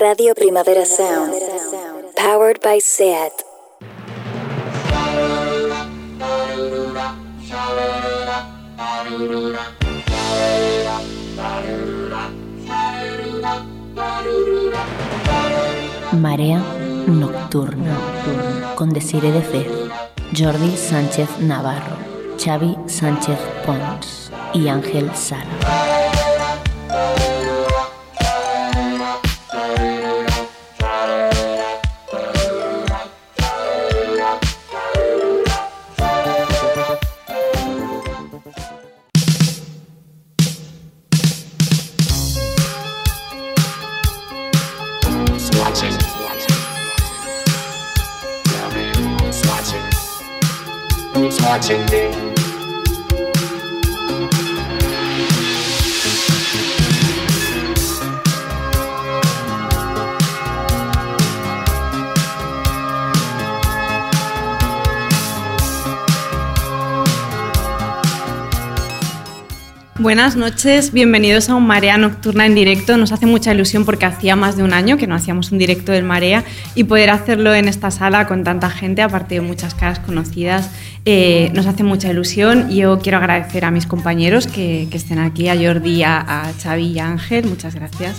Radio Primavera Sound. Powered by SEAT. Marea Nocturna con Desire de Fez, Jordi Sánchez Navarro, Xavi Sánchez Pons y Ángel Sala. Watching me. Buenas noches, bienvenidos a un Marea Nocturna en directo. Nos hace mucha ilusión porque hacía más de un año que no hacíamos un directo del Marea y poder hacerlo en esta sala con tanta gente, aparte de muchas caras conocidas, eh, nos hace mucha ilusión. Yo quiero agradecer a mis compañeros que, estén aquí, a Jordi, a, a y a Ángel, muchas gracias.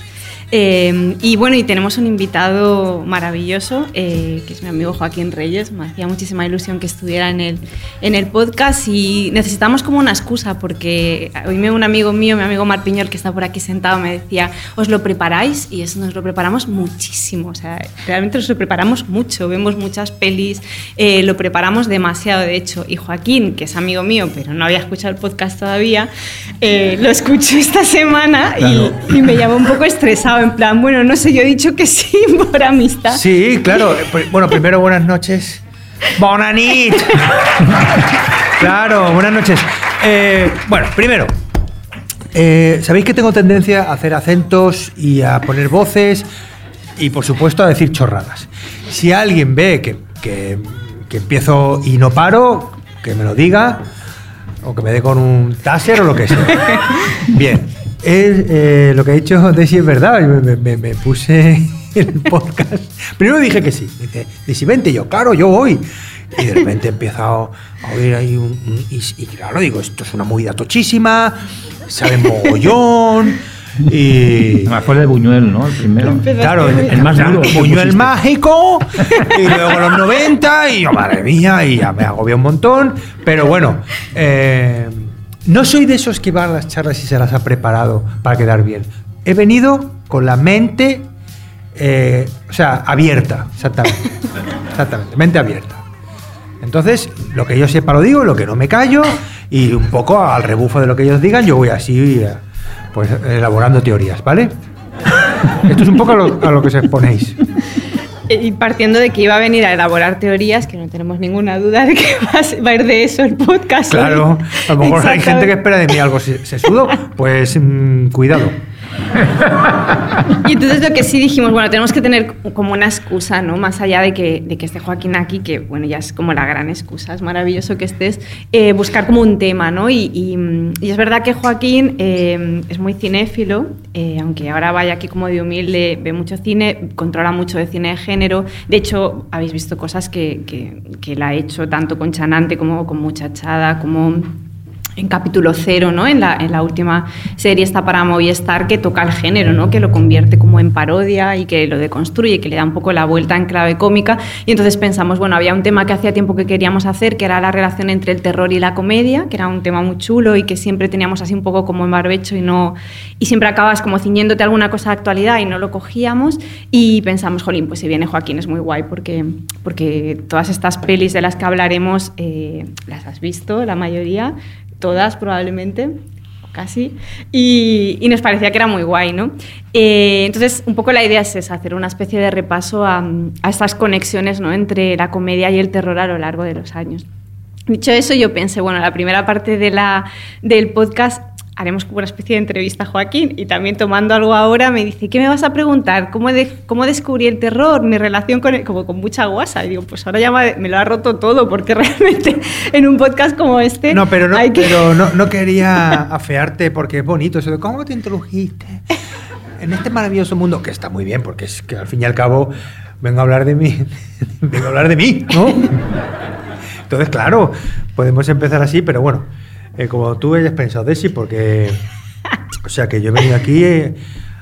Eh, y bueno, y tenemos un invitado maravilloso, eh, que es mi amigo Joaquín Reyes. Me hacía muchísima ilusión que estuviera en el, en el podcast y necesitamos como una excusa, porque hoy me un amigo mío, mi amigo Mar Piñol, que está por aquí sentado, me decía, ¿os lo preparáis? Y eso nos lo preparamos muchísimo, o sea, realmente nos lo preparamos mucho, vemos muchas pelis, eh, lo preparamos demasiado, de hecho. Y Joaquín, que es amigo mío, pero no había escuchado el podcast todavía, lo escucho esta semana y, y me llama un poco estresado en plan, bueno, no sé, yo he dicho que sí por amistad. Sí, claro. Bueno, primero buenas noches. Bonanit. claro, buenas noches. Eh, bueno, primero, eh, sabéis que tengo tendencia a hacer acentos y a poner voces y por supuesto a decir chorradas. Si alguien ve que, que, que empiezo y no paro, que me lo diga o que me dé con un taser o lo que sea. Bien, es, eh, lo que ha dicho Desi es verdad. Me, me, me puse el podcast. Primero dije que sí. Dice, Desi, vente. yo, claro, yo voy. Y de repente he empezado a oír ahí un. un y, y, claro, digo, esto es una movida tochísima. Sale mogollón. Y. Me acuerdo de Buñuel, ¿no? El primero. Claro, el, el más duro. Buñuel mágico. Y luego los 90. Y yo, madre mía, y ya me agobié un montón. Pero bueno. Eh, no soy de esos que van a las charlas y se las ha preparado para quedar bien. He venido con la mente, eh, o sea, abierta, exactamente. Exactamente, mente abierta. Entonces, lo que yo sepa lo digo, lo que no me callo, y un poco al rebufo de lo que ellos digan, yo voy así, pues elaborando teorías, ¿vale? Esto es un poco a lo, a lo que se exponéis. Y partiendo de que iba a venir a elaborar teorías, que no tenemos ninguna duda de que va a ir de eso el podcast. Claro, a lo mejor hay gente que espera de mí algo sesudo, pues mmm, cuidado. Y entonces lo que sí dijimos, bueno, tenemos que tener como una excusa, ¿no? Más allá de que, de que esté Joaquín aquí, que bueno, ya es como la gran excusa, es maravilloso que estés, eh, buscar como un tema, ¿no? Y, y, y es verdad que Joaquín eh, es muy cinéfilo, eh, aunque ahora vaya aquí como de humilde, ve mucho cine, controla mucho de cine de género. De hecho, habéis visto cosas que, que, que él ha hecho tanto con Chanante como con Muchachada, como en capítulo cero, ¿no? En la, en la, última serie está para Movistar que toca el género, ¿no? Que lo convierte como en parodia y que lo deconstruye, que le da un poco la vuelta en clave cómica. Y entonces pensamos, bueno, había un tema que hacía tiempo que queríamos hacer, que era la relación entre el terror y la comedia, que era un tema muy chulo y que siempre teníamos así un poco como en barbecho y no y siempre acabas como ciñéndote a alguna cosa de actualidad y no lo cogíamos y pensamos, jolín, pues si viene Joaquín es muy guay porque, porque todas estas pelis de las que hablaremos eh, las has visto, la mayoría, todas probablemente, casi, y, y, nos parecía que era muy guay, ¿no? Eh, entonces, un poco la idea es esa, hacer una especie de repaso a, a estas conexiones ¿no? entre la comedia y el terror a lo largo de los años. Dicho eso, yo pensé, bueno, la primera parte de la, del podcast haremos como una especie de entrevista a Joaquín y también tomando algo ahora me dice, ¿qué me vas a preguntar? ¿Cómo, de, cómo descubrí el terror? Mi relación con él, como con mucha guasa. Y digo, pues ahora ya me, lo ha roto todo porque realmente en un podcast como este... No, pero no, hay que... pero no, no quería afearte porque es bonito eso de cómo te introdujiste. en este maravilloso mundo, que está muy bien, porque es que al fin y al cabo vengo a hablar de mí, vengo a hablar de mí, ¿no? Entonces, claro, podemos empezar así, pero bueno, eh, como tú hayas pensado, Desi, porque, o sea, que yo he venido aquí eh,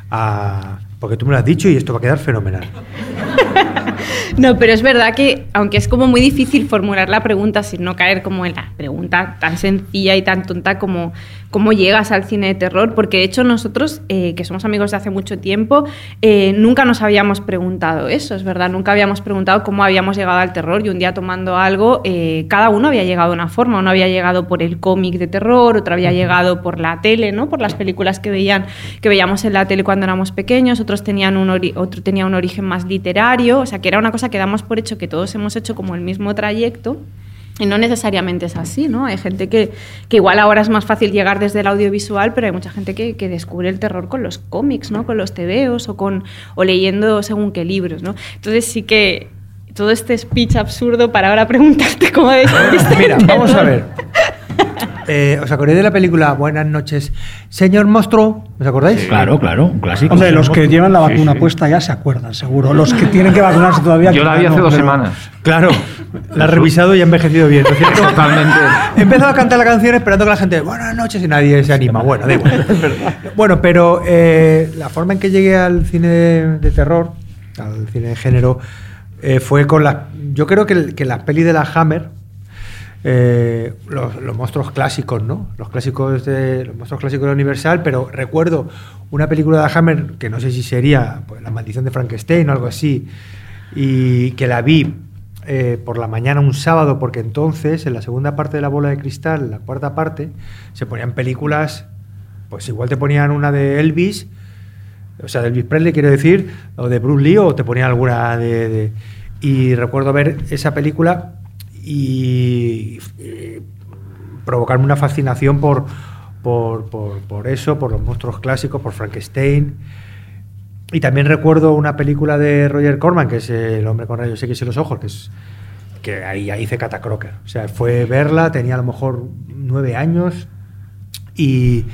a, porque tú me lo has dicho y esto va a quedar fenomenal. No, pero es verdad que, aunque es como muy difícil formular la pregunta sin no caer como en la pregunta tan sencilla y tan tonta como cómo llegas al cine de terror, porque de hecho nosotros, eh, que somos amigos de hace mucho tiempo, eh, nunca nos habíamos preguntado eso, es verdad, nunca habíamos preguntado cómo habíamos llegado al terror y un día tomando algo, eh, cada uno había llegado de una forma, uno había llegado por el cómic de terror, otro había llegado por la tele, ¿no? por las películas que, veían, que veíamos en la tele cuando éramos pequeños, otros tenían un otro tenía un origen más literario, o sea que era una cosa que damos por hecho que todos hemos hecho como el mismo trayecto. Y no necesariamente es así, ¿no? Hay gente que, que igual ahora es más fácil llegar desde el audiovisual, pero hay mucha gente que, que descubre el terror con los cómics, ¿no? Con los tebeos o, con, o leyendo según qué libros, ¿no? Entonces sí que todo este speech absurdo para ahora preguntarte cómo el Mira, vamos a ver. Eh, ¿Os acordáis de la película Buenas noches, señor monstruo? ¿Os acordáis? Claro, claro, un clásico. Hombre, los que llevan la vacuna sí. puesta ya se acuerdan, seguro. Los que tienen que vacunarse todavía. Yo la vi hace no, dos pero- semanas. Claro, la ha revisado y ha envejecido bien, ¿no es cierto? Totalmente. He empezado a cantar la canción esperando que la gente, buenas noches, y nadie se anima. Bueno, da igual. Bueno, pero eh, la forma en que llegué al cine de, de terror, al cine de género, eh, fue con las. Yo creo que, que las pelis de la Hammer, eh, los, monstruos clásicos, ¿no? Los clásicos de los monstruos clásicos de Universal, pero recuerdo una película de Hammer que no sé si sería pues, La maldición de Frankenstein o algo así, y que la vi eh, por la mañana un sábado, porque entonces en la segunda parte de la bola de cristal, la cuarta parte, se ponían películas, pues igual te ponían una de Elvis, o sea, de Elvis Presley quiero decir, o de Bruce Lee, o te ponían alguna de- y recuerdo ver esa película y eh, provocarme una fascinación por, por, por- eso, por los monstruos clásicos, por Frankenstein. Y también recuerdo una película de Roger Corman, que es El hombre con rayos X en los ojos, que es que ahí, ahí hice Catacroker. O sea, fue verla, tenía a lo mejor nueve años y,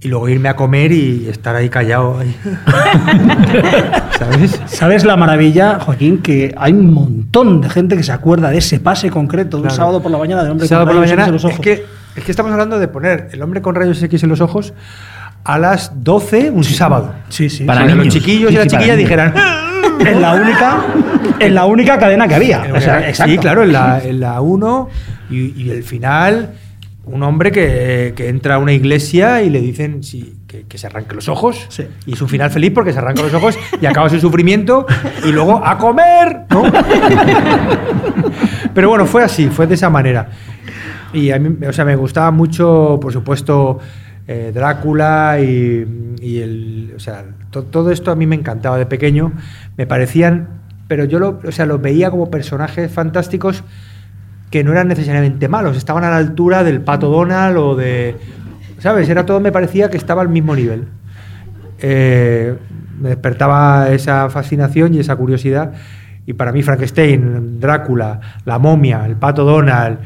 y luego irme a comer y estar ahí callado. ahí. ¿Sabes? ¿Sabes la maravilla, Joaquín? Que hay un montón de gente que se acuerda de ese pase concreto de un Claro. sábado por la mañana del hombre Sábado con por la rayos X mañana, en los es ojos. que, es que estamos hablando de poner el hombre con rayos X en los ojos a las 12 un sábado. Sí, sí. Para que los niños. chiquillos y Sí, las sí, para chiquillas niños. dijeran. En la única, en la única cadena que había. O sea, sí, claro, en la, en la 1 y, y el final, un hombre que, que entra a una iglesia y le dicen sí, que, que se arranque los ojos. Sí. Y es un final feliz porque se arranca los ojos y acaba su sufrimiento y luego a comer, ¿no? Pero bueno, fue así, fue de esa manera. Y a mí, o sea, me gustaba mucho, por supuesto, eh, Drácula y, y el, o sea, to- todo esto a mí me encantaba de pequeño. Me parecían, pero yo lo, o sea, los veía como personajes fantásticos que no eran necesariamente malos, estaban a la altura del Pato Donald o de, ¿sabes? Era todo, me parecía que estaba al mismo nivel. Eh, me despertaba esa fascinación y esa curiosidad. Y para mí Frankenstein, Drácula, la momia, el pato Donald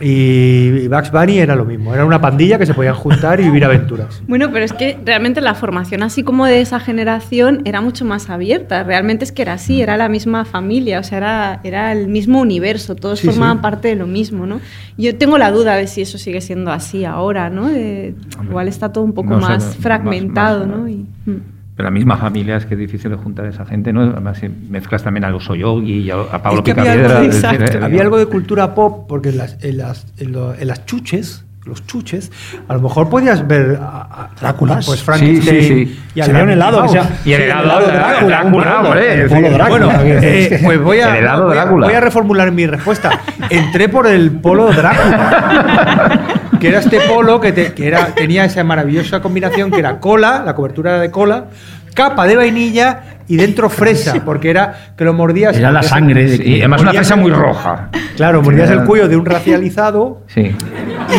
y Bugs Bunny era lo mismo. Era una pandilla que se podían juntar y vivir aventuras. Bueno, pero es que realmente la formación así como de esa generación era mucho más abierta. Realmente es que era así, era la misma familia, o sea, era, era el mismo universo, todos Sí, formaban sí. parte de lo mismo, ¿no? Yo tengo la duda de si eso sigue siendo así ahora, ¿no? De- igual está todo un poco no más fragmentado, más- ¿no? Y, mm. Pero la misma familia es que es difícil de juntar a esa gente, ¿no? Además, si mezclas también a los Oyogi y a, a Pablo Es que había algo, decir, Exacto. eh, había algo de cultura pop, porque en las, en las, en lo- en las chuches, los chuches, a lo mejor podías ver a, a- Dráculas. pues Frankenstein Sí, sí, sí. y al Sería un helado, o sea. Y el helado de Drácula, Drácula, un Drácula, polo, hombre. el polo Drácula. Bueno, eh, pues voy a, El helado voy a- Drácula. voy a reformular mi respuesta. Entré por el polo Drácula. Que era este polo que, te- que era, tenía esa maravillosa combinación que era cola, la cobertura era de cola, capa de vainilla y dentro fresa, porque era que lo mordías. Era la sangre Sí, y además una fresa muy roja. Claro, mordías el cuello de un racializado Sí.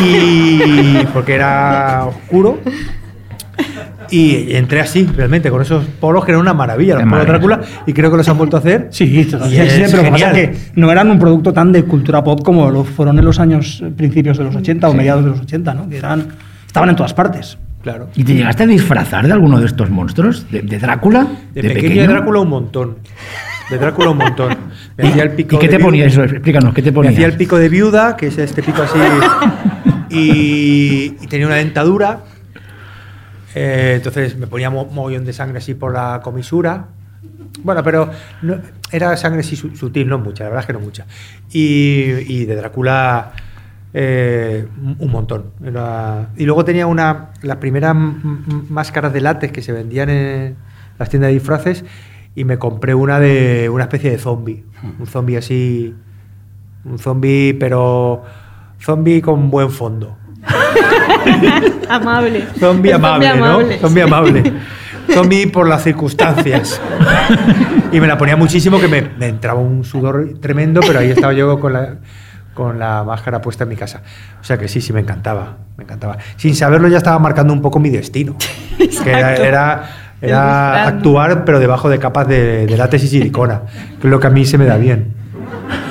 y porque era oscuro. Y entré así, realmente, con esos polos que eran una maravilla, los polos maravilla. Drácula, y creo que los han vuelto a hacer. Sí. Y es Sí, pero lo que pasa es que no eran un producto tan de cultura pop como lo fueron en los años principios de los 80 o mediados de los 80, ¿no? Que eran, estaban en todas partes. Claro. ¿Y te llegaste a disfrazar de alguno de estos monstruos? ¿De, de Drácula? De, pequeño, de Drácula un montón. De Drácula un montón. Me hacía el pico ¿Y qué de te viuda. ponías? eso? Explícanos, ¿qué te Me ponías? hacía el pico de viuda, que es este pico así. y, y tenía una dentadura. Eh, entonces me ponía mo- mogollón de sangre así por la comisura. Bueno, pero era sangre su- sutil, no mucha, la verdad es que no mucha. Y, de Drácula eh, un montón. Y luego tenía una las primeras máscaras de látex que se vendían en las tiendas de disfraces y me compré una de una especie de zombie. Un zombie así. Un zombie, pero zombie con buen fondo. Amable. Zombie amable, ¿no? Zombie sí. amable. Zombie por las circunstancias. Y me la ponía muchísimo que me, me entraba un sudor tremendo, pero ahí estaba yo con la, con la máscara puesta en mi casa. O sea que sí, sí, me encantaba. Me encantaba. Sin saberlo ya estaba marcando un poco mi destino. Que era, era, era actuar, pero debajo de capas de, de látex y silicona, que es lo que a mí se me da bien.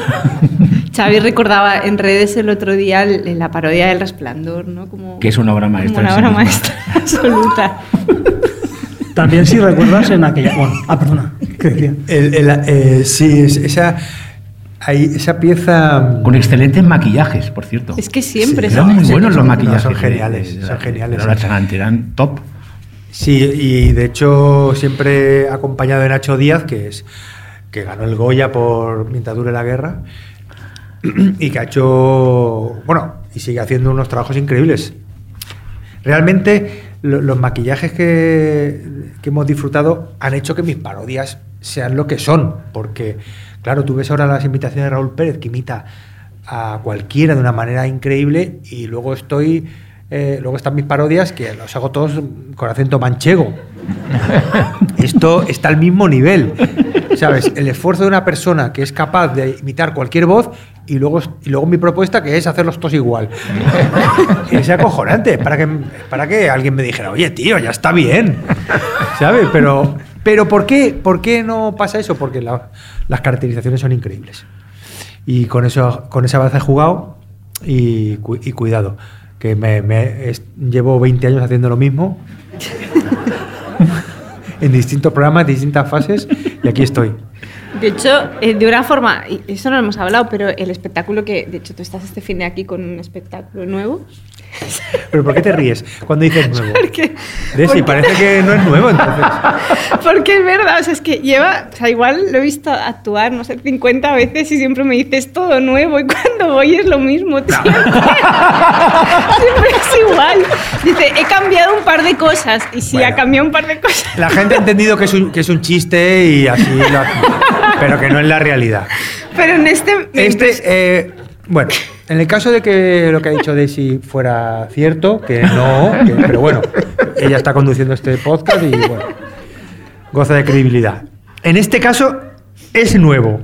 Xavi recordaba en redes el otro día la parodia del resplandor, ¿no? Como, Que es una obra maestra una obra maestra absoluta. También si recuerdas en aquella... Bueno, ah, perdona, ¿qué decía? El- el- eh, sí, es- esa, ahí, esa pieza... Con excelentes maquillajes, por cierto. Es que siempre Sí, Eran son muy sí, buenos son- los no, maquillajes. son de- geniales, de- de- son geniales. eran top. Sí, y de hecho siempre acompañado de Nacho Díaz, que es que ganó el Goya por Mientras dure la guerra, y que ha hecho, bueno, y sigue haciendo unos trabajos increíbles. Realmente lo- los maquillajes que, que hemos disfrutado han hecho que mis parodias sean lo que son, porque claro, tú ves ahora las invitaciones de Raúl Pérez que imita a cualquiera de una manera increíble y luego estoy eh, luego están mis parodias que los hago todos con acento manchego. Esto está al mismo nivel. ¿Sabes? El esfuerzo de una persona que es capaz de imitar cualquier voz y luego, y luego mi propuesta que es hacerlos todos igual. Es acojonante. Para que, para que alguien me dijera, oye, tío, ya está bien. ¿Sabes? Pero, pero ¿por, qué, ¿por qué no pasa eso? Porque la- las caracterizaciones son increíbles. Y con, eso, con esa base he jugado y, cu- y cuidado, que me, me- es- llevo 20 años haciendo lo mismo en distintos programas, distintas fases y aquí estoy. De hecho, eh, de una forma, y eso no lo hemos hablado, pero el espectáculo que, de hecho, tú estás este fin de aquí con un espectáculo nuevo. ¿Pero por qué te ríes cuando dices nuevo? Porque, Desi, parece que no es nuevo entonces. porque es verdad, o sea, es que lleva, o sea, igual lo he visto actuar, no sé, 50 veces y siempre me dices todo nuevo y cuando voy es lo mismo. Siempre, siempre es igual. Dice, he cambiado un par de cosas y sí, Bueno. ha cambiado un par de cosas. La gente ha entendido que es un, que es un chiste y así, lo- pero que no es la realidad. Pero en este... Este, eh, bueno, en el caso de que lo que ha dicho Daisy fuera cierto, que no, que- pero bueno, ella está conduciendo este podcast y bueno, goza de credibilidad. En este caso es nuevo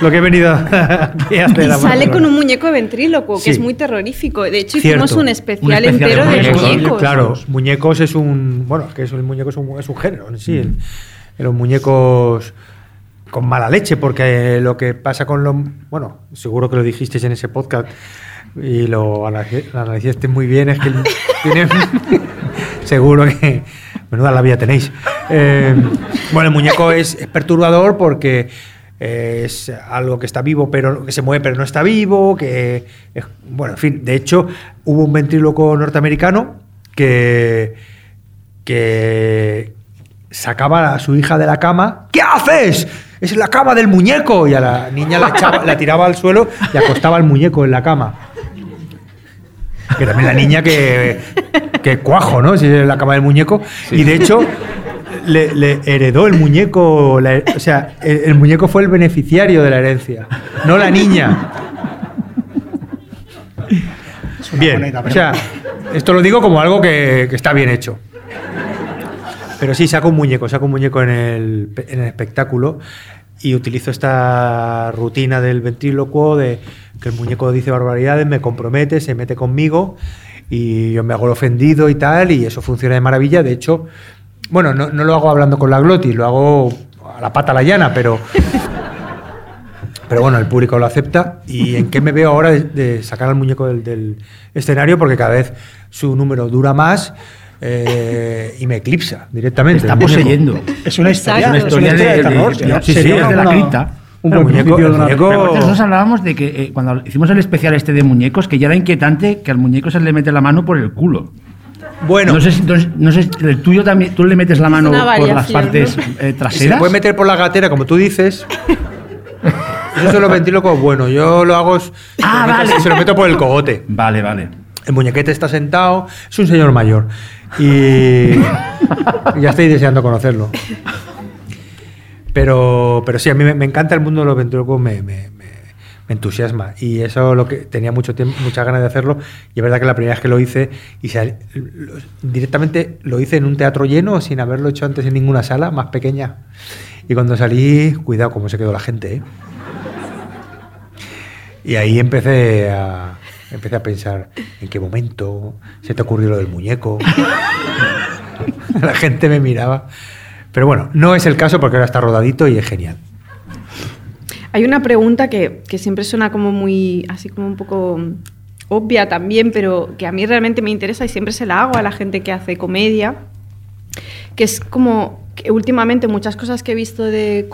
lo que he venido aquí a hacer. Y sale con un muñeco de ventríloco, Sí. que es muy terrorífico. De hecho, hicimos un Un especial, especial entero de muñecos. muñecos. Claro, muñecos es un. Bueno, que es el muñeco es un, es un género en sí. el- los muñecos con mala leche, porque lo que pasa con los. Bueno, seguro que lo dijisteis en ese podcast y lo lo analizaste muy bien, es que tiene. seguro que. Menuda la vida tenéis. Eh, bueno, el muñeco es, es perturbador porque es algo que está vivo, pero que se mueve, pero no está vivo. Que es- bueno, en fin. De hecho, hubo un ventríloco norteamericano que que sacaba a su hija de la cama. ¿Qué haces? Es la cama del muñeco. Y a la niña la, echaba- la tiraba al suelo y acostaba al muñeco en la cama. Que también la niña que, que cuajo, ¿no? Si es la cama del muñeco. Y de hecho, le, le heredó el muñeco. la- o sea, el, el muñeco fue el beneficiario de la herencia, no la niña. Bien, bonita o sea, esto lo digo como algo que, que está bien hecho. Pero sí, saco un muñeco, saco un muñeco en el, en el espectáculo y utilizo esta rutina del ventrílocuo de que el muñeco dice barbaridades, me compromete, se mete conmigo y yo me hago el ofendido y tal, y eso funciona de maravilla. De hecho, bueno, no, no lo hago hablando con la glotis, lo hago a la pata a la llana, pero, pero bueno, el público lo acepta. ¿Y en qué me veo ahora de, sacar al muñeco del escenario? Porque cada vez su número dura más. Eh, y me eclipsa directamente. Está el muñeco. poseyendo. Es una historia, Exacto. es una historia de, de- terror. de- ¿no? sí, sí, Sería es de la una- cripta. Un muñeco- principio de una muñeco- nosotros hablábamos de que eh, cuando hicimos el especial este de muñecos, que ya era inquietante que al muñeco se le mete la mano por el culo. Bueno, No sé si, no sé- no sé si el tuyo también, tú le metes la mano una por las partes ¿no? eh, se traseras. puede meter por la gatera, como tú dices. Eso se lo ventrílocos bueno. Yo lo hago. Ah, se lo meto- vale. Se lo meto por el cogote. Vale, vale. El muñequete está sentado, es un señor mayor. Y ya estoy deseando conocerlo. Pero, pero sí, a mí me, me encanta el mundo de los ventrílocos, me, me- me- me entusiasma. Y eso lo que tenía mucho tiempo, muchas ganas de hacerlo. Y es verdad que la primera vez que lo hice, y lo- directamente lo hice en un teatro lleno, sin haberlo hecho antes en ninguna sala, más pequeña. Y cuando salí, cuidado cómo se quedó la gente, ¿eh? Y ahí empecé a, empecé a pensar en qué momento se te ocurrió lo del muñeco. La gente me miraba. Pero bueno, no es el caso porque ahora está rodadito y es genial. Hay una pregunta que, que siempre suena como muy, así como un poco obvia también, pero que a mí realmente me interesa y siempre se la hago a la gente que hace comedia, que es como que últimamente muchas cosas que he visto de,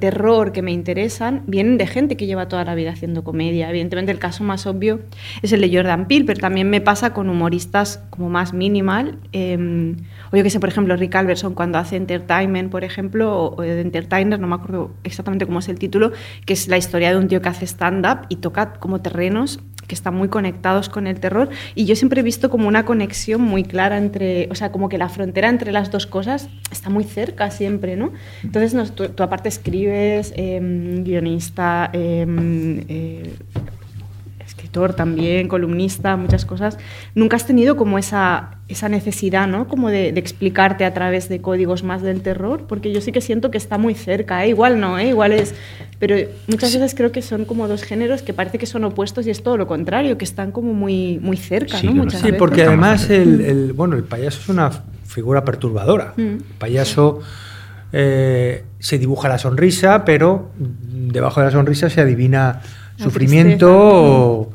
terror que me interesan vienen de gente que lleva toda la vida haciendo comedia. Evidentemente el caso más obvio es el de Jordan Peele, pero también me pasa con humoristas como más minimal. eh, o yo que sé, por ejemplo, Rick Alverson cuando hace Entertainment, por ejemplo, o, o de Entertainer, no me acuerdo exactamente cómo es el título, que es la historia de un tío que hace stand-up y toca como terrenos que están muy conectados con el terror y yo siempre he visto como una conexión muy clara entre, o sea, como que la frontera entre las dos cosas está muy cerca siempre, ¿no? Entonces no, tú, tú aparte escribes, em, guionista, em, eh, escritor también, columnista, muchas cosas. Nunca has tenido como esa, esa necesidad, ¿no? Como de, de explicarte a través de códigos más del terror, porque yo sí que siento que está muy cerca, ¿eh? Igual no, ¿eh? Igual es... Pero muchas veces creo que son como dos géneros que parece que son opuestos y es todo lo contrario, que están como muy, muy cerca, Sí, ¿no? Muchas Sí, veces. porque además de el, el- bueno, el payaso es una figura perturbadora. Mm. El payaso eh, se dibuja la sonrisa, pero debajo de la sonrisa se adivina La sufrimiento, o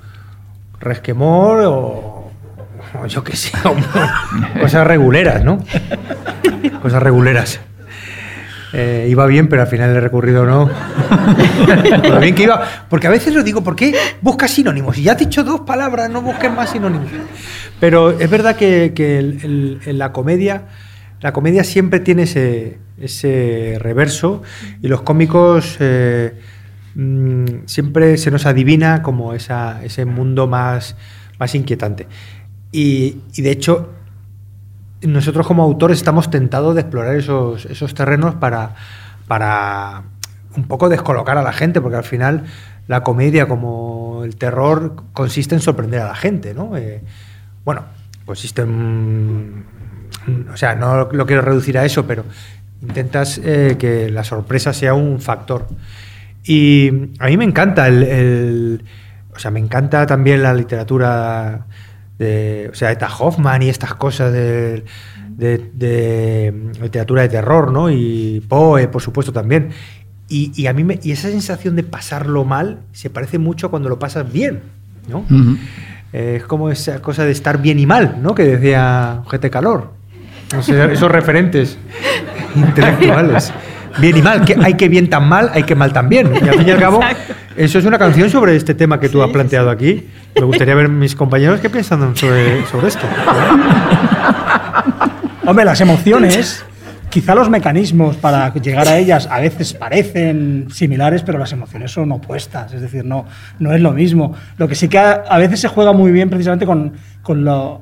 resquemor o, o yo qué sé, cosas reguleras, ¿no? Cosas reguleras. Eh, iba bien, pero al final he recurrido no. Por lo bien que iba. Porque a veces lo digo, ¿por qué buscas sinónimos? Y ya has dicho dos palabras, no busques más sinónimos. Pero es verdad que, que el- el- en la comedia, la comedia siempre tiene ese, ese reverso y los cómicos eh, mm, siempre se nos adivina como ese mundo más, más inquietante. Y, de hecho, nosotros como autores estamos tentados de explorar esos, esos terrenos para, para un poco descolocar a la gente, porque al final la comedia como el terror consiste en sorprender a la gente, ¿no? Eh, bueno, consiste en... O sea, no lo quiero reducir a eso, pero intentas eh, que la sorpresa sea un factor. Y a mí me encanta el, el- o sea, me encanta también la literatura de, o sea, Eta Hoffman y estas cosas de, de- de literatura de terror, ¿no? Y Poe, por supuesto, también. Y, y a mí me- y esa sensación de pasarlo mal se parece mucho a cuando lo pasas bien, ¿no? Eh, es como esa cosa de estar bien y mal, ¿no? Que decía GT Calor. Esos referentes intelectuales. Bien y mal, que hay que bien tan mal, hay que mal tan bien. Y al fin y al cabo, eso es una canción sobre este tema que tú has planteado aquí. Me gustaría ver mis compañeros qué piensan sobre, sobre esto. Hombre, las emociones, quizá los mecanismos para llegar a ellas a veces parecen similares, pero las emociones son opuestas, es decir, no, no es lo mismo. Lo que sí que a, a veces se juega muy bien precisamente con, con lo,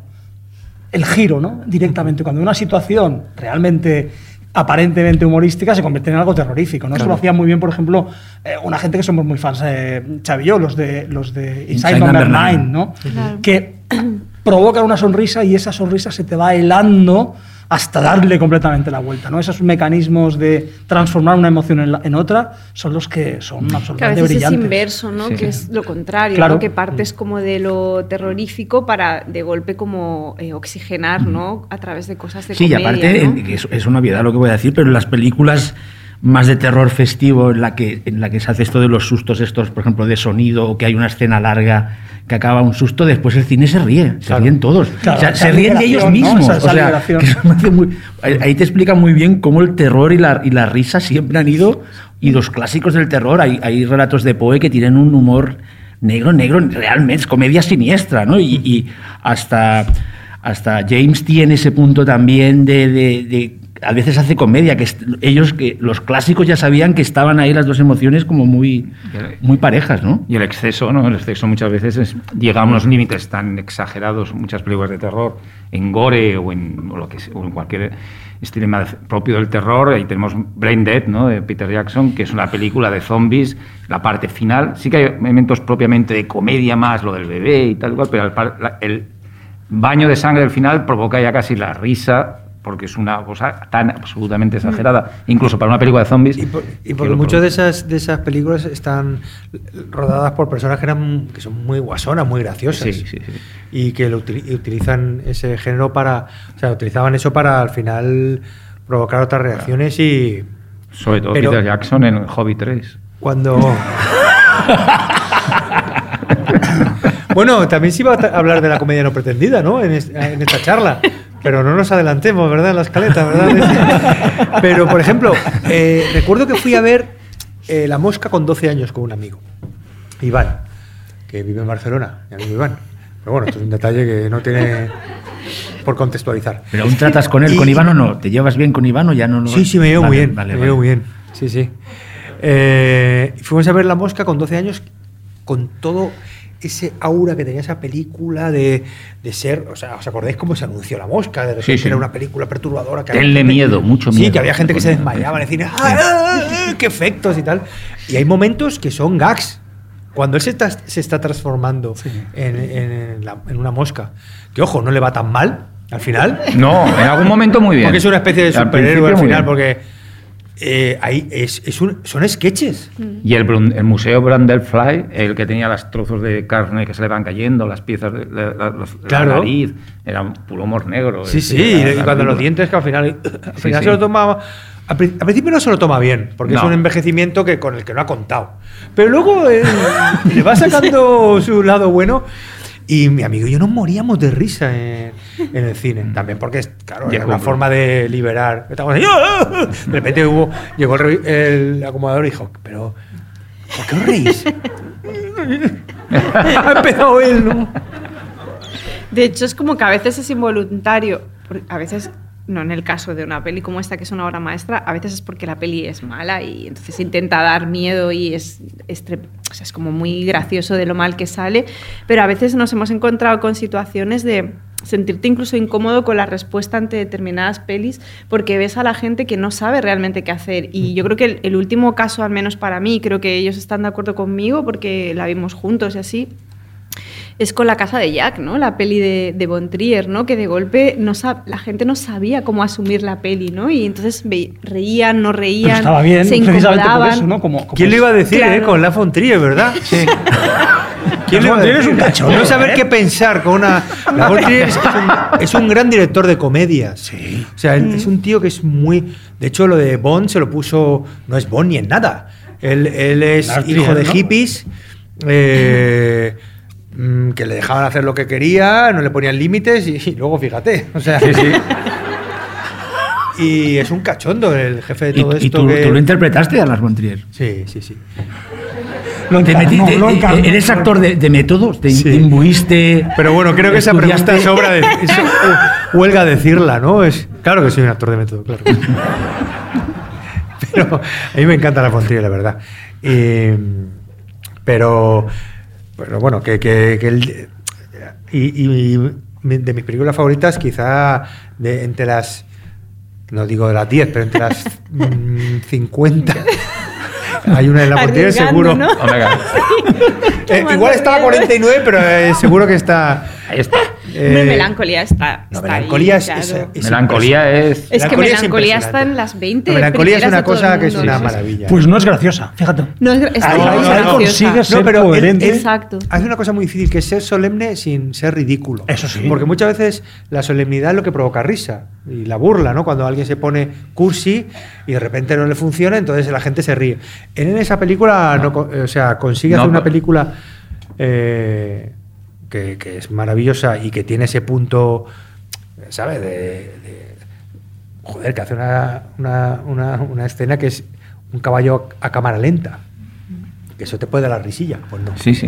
el giro, ¿no? Directamente, cuando una situación realmente aparentemente humorística se convierte en algo terrorífico, ¿no? Eso lo hacía muy bien, por ejemplo, eh, una gente que somos muy fans, eh, yo, los de, los de Inside, Inside Number Number 9, Nine. ¿no? Que provocan una sonrisa y esa sonrisa se te va helando hasta darle completamente la vuelta, ¿no? Esos mecanismos de transformar una emoción en, la- en otra son los que son Que a absolutamente veces es brillantes. inverso, ¿no? Sí. Que es lo contrario, Claro. ¿no? Que partes como de lo terrorífico para de golpe como eh, oxigenar, ¿no? A través de cosas de Sí, y comedia, aparte, que es, es una obviedad lo que voy a decir, pero en las películas más de terror festivo en la que en la que se hace esto de los sustos estos, por ejemplo, de sonido o que hay una escena larga que acaba un susto, después el cine se ríe, se Claro. ríen todos. Claro, o sea, esa se ríen de ellos mismos. O sea, muy- ahí ahí te explica muy bien cómo el terror y la, y la risa siempre han ido, y los clásicos del terror, hay, hay relatos de Poe que tienen un humor negro, negro, realmente es comedia siniestra, ¿no? Y, y hasta, hasta James tiene ese punto también de, de- de- a veces hace comedia, que ellos, que los clásicos ya sabían que estaban ahí las dos emociones como muy, muy parejas, ¿no? Y el exceso, ¿no? El exceso muchas veces es- llega a unos límites tan exagerados, muchas películas de terror, en gore o en, o lo que, sea, o en cualquier estilo propio del terror. Ahí tenemos Brain Dead, ¿no? De Peter Jackson, que es una película de zombies. La parte final, sí que hay elementos propiamente de comedia más, lo del bebé y tal cual, pero el, el baño de sangre del final provoca ya casi la risa porque es una cosa tan absolutamente exagerada, incluso para una película de zombies. Y, por- y porque muchas de esas, de esas películas están rodadas por personas que, eran, que son muy guasonas, muy graciosas. Sí, sí, sí. Y que lo utili- y utilizan ese género para. O sea, utilizaban eso para al final provocar otras reacciones y. Sobre todo Pero- Peter Jackson en Hobby 3. Cuando. bueno, también se iba a hablar de la comedia no pretendida, ¿no? En, es- en esta charla. Pero no nos adelantemos, ¿verdad? En la escaleta, ¿verdad? Pero, por ejemplo, eh, recuerdo que fui a ver eh, La Mosca con 12 años con un amigo, Iván, que vive en Barcelona, mi amigo Iván. Pero bueno, esto es un detalle que no tiene por contextualizar. Pero aún tratas con él, con Iván o no? ¿Te llevas bien con Iván o ya no? lo- Sí, sí, me llevo Vale, muy bien. vale, me vale. llevo muy bien. Sí, sí. Eh, fuimos a ver La Mosca con 12 años con todo ese aura que tenía esa película de, de ser, o sea, ¿os acordáis cómo se anunció La Mosca? De repente Sí, sí. era una película perturbadora. Que Tenle gente- miedo, mucho Sí, miedo. que había gente que se desmayaba en el cine. ¡Ah, ah! ¡Qué efectos y tal! Y hay momentos que son gags. Cuando él se está, se está transformando en, en la- en una mosca, que ojo, no le va tan mal al final. No, en algún momento muy bien. Porque es una especie de Al superhéroe al, muy final, porque eh, ahí es, es un- son sketches. Y el, el Museo Brandelfly, el que tenía los trozos de carne que se le van cayendo, las piezas de la, la- la- Claro. la nariz, era un puro humor negro. Sí, sí, y cuando los dientes que al final, al final sí. se lo toma. Al, pri- al principio no se lo toma bien, porque es No. un envejecimiento que, con el que no ha contado. Pero luego eh, le va sacando su lado bueno. Y mi amigo y yo nos moríamos de risa en, en el cine. También porque, es, claro, era una forma de liberar. ¡ah! De repente hubo, llegó el, el acomodador y dijo, pero, ¿por qué os reís? ha empezado él, ¿no? De hecho, es como que a veces es involuntario, a veces, no en el caso de una peli como esta, que es una obra maestra, a veces es porque la peli es mala y entonces intenta dar miedo y es, es, como muy gracioso de lo mal que sale, pero a veces nos hemos encontrado con situaciones de sentirte incluso incómodo con la respuesta ante determinadas pelis porque ves a la gente que no sabe realmente qué hacer. Y yo creo que el, el último caso al menos para mí creo que ellos están de acuerdo conmigo porque la vimos juntos y así es con la casa de Jack, ¿no? La peli de, de Von Trier, ¿no? Que de golpe no sab- la gente no sabía cómo asumir la peli, ¿no? Y entonces ve- reían, no Pero reían, estaba bien, se precisamente por incomodaban. eso, ¿no? Como, como ¿Quién lo iba a decir, Claro. eh? Con la Fontrier, ¿verdad? Sí. ¿Quién La lo iba a Fontrier es un cachondo, No saber ¿eh? qué pensar con una. La Fontrier es, es un, es un gran director de comedias. Sí. O sea, es un tío que es muy. De hecho, lo de Bond se lo puso. No es Bond ni en nada. Él, él es hijo de ¿no? hippies. eh, mm, que le dejaban hacer lo que quería, no le ponían límites y, y luego fíjate. O sea, Y es un cachondo el jefe de Y, todo y esto. tú, que- tú lo interpretaste a Las Montrier. Sí, sí, sí. Lo Te encarnó, metiste- lo eh, eres actor de, de métodos, te, Sí. te imbuiste. Pero bueno, creo que esa pregunta sobra de, eso, hu- huelga decirla, ¿no? Es, claro que soy un actor de método, claro. Pero a mí me encanta la Fontrier, la verdad. Y, pero, pero bueno, que, que, que el- y, y mi- de mis películas favoritas, quizá de, entre las, no digo de las 10, pero entre las mm, 50. Hay una de la Arriesgando, seguro. ¿no? Omega. Eh, igual está la 49, pero eh, seguro que está. Ahí está. Eh, melancolía está. no, está melancolía ahí, es- claro. es- Melancolía es. Es que Melancolía es melancolía está en las 20. La melancolía es una cosa que es una ¿no? maravilla. Pues no es graciosa, fíjate. No es, Ahí- muy ahí graciosa. consigue ser pero coherente. él Exacto. Hace una cosa muy difícil, que es ser solemne sin ser ridículo. Eso sí. Porque muchas veces la solemnidad es lo que provoca risa. Y la burla, ¿no? Cuando alguien se pone cursi y de repente no le funciona, entonces la gente se ríe. Él en esa película, no o sea, consigue No, hacer una pero- película eh, que, que es maravillosa y que tiene ese punto, ¿sabes? De, de- joder, que hace una, una- una- una escena que es un caballo a cámara lenta. Que eso te puede dar la risilla. Pues no. Sí, sí.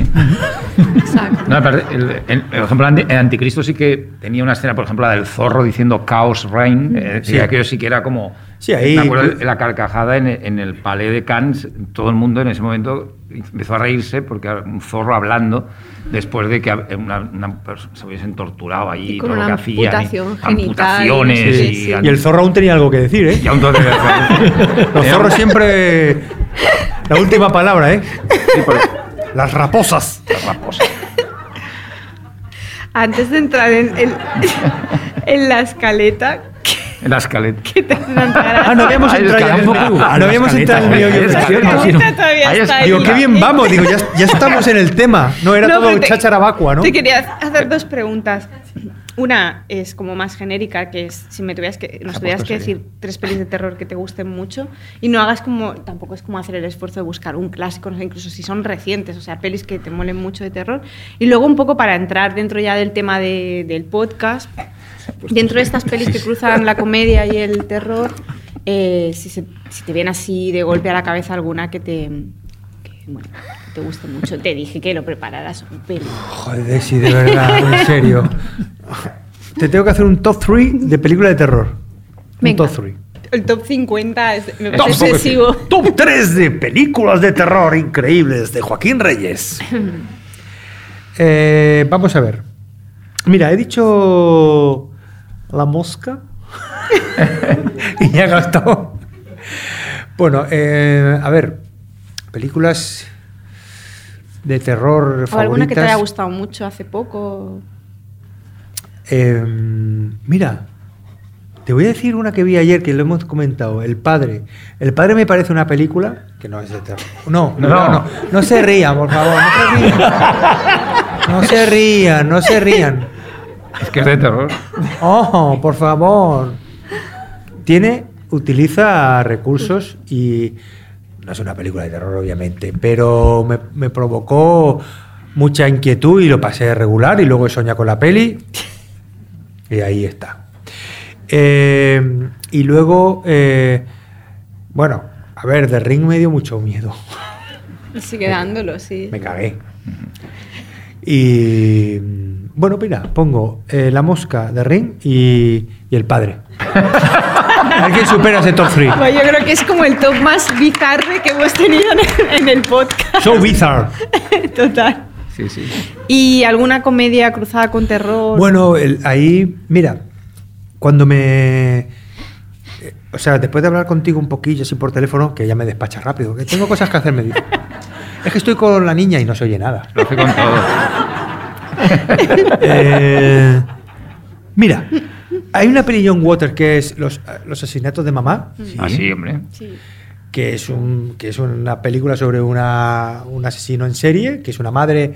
Exacto. No, aparte, el, ejemplo, el Anticristo sí que tenía una escena, por ejemplo, la del zorro diciendo Chaos Reign. eh, Sí. aquello sí que era como. Sí, ahí- Me acuerdo de la carcajada en, el- en el Palais de Cannes. Todo el mundo en ese momento empezó a reírse porque era un zorro hablando después de que una, una persona se hubiesen torturado allí. Y con todo lo una que hacían, y amputación genital, amputaciones. sí, y, sí. Y el zorro aún tenía algo que decir, ¿eh? y aún todo- Los zorros siempre. La última palabra, ¿eh? Sí, por- Las raposas. Antes de entrar en, en, en la escaleta, En la escaleta. que te Ah, no habíamos entrado escala en el- ah, no habíamos entrado en el. Digo, qué bien vamos. Digo, ya, ya estamos en el tema. No era No, todo cháchara vacua, ¿no? Te quería hacer dos preguntas. Una es como más genérica, que es si me tuvieras que, nos tuvieras que decir tres pelis de terror que te gusten mucho y no hagas como, tampoco es como hacer el esfuerzo de buscar un clásico, no sé, incluso si son recientes, o sea, pelis que te molen mucho de terror. Y luego un poco para entrar dentro ya del tema de- del podcast, dentro de estas pelis que cruzan la comedia y el terror, eh, si, se- si te viene así de golpe a la cabeza alguna que te, que, bueno, te guste mucho, te dije que lo prepararas un peli. Joder, sí, de verdad, en serio. Te tengo que hacer un top 3 de película de terror. Un top 3. El top 50 es, me Top, parece excesivo. top 3 de películas de terror increíbles de Joaquín Reyes. Eh, vamos a ver. Mira, he dicho La Mosca. y ya gastado. Bueno, eh, a ver. Películas de terror O alguna que te haya gustado mucho hace poco. Eh, mira, te voy a decir una que vi ayer que lo hemos comentado, El Padre. El Padre me parece una película que no es de terror. No, no, no, no, no se rían, por favor, no se rían. No se rían, no se rían. Es que es de terror. Ojo, por favor. Tiene, utiliza recursos y no es una película de terror, obviamente, pero me, me provocó mucha inquietud y lo pasé regular y luego he soñado con la peli y ahí está. Eh, y luego, eh, bueno, a ver, The Ring me dio mucho miedo. Sigue dándolo, sí. Me cagué. Y bueno, mira, pongo eh, La Mosca de Ring y, y El Padre. Alguien supera ese top 3. Bueno, yo creo que es como el top más bizarre que hemos tenido en el, en el podcast. So bizarre. Total. Sí, sí. ¿Y alguna comedia cruzada con terror? Bueno, el- ahí, mira, cuando me. eh, O sea, después de hablar contigo un poquillo así por teléfono, que ya me despacha rápido, que tengo cosas que hacer, me dice. Es que estoy con la niña y no se oye nada. Lo hace con todo. Eh, mira, hay una peli John Waters que es Los, los asesinatos de mamá. Ah, sí, hombre. Sí. que es, un, que es una película sobre una, un asesino en serie, que es una madre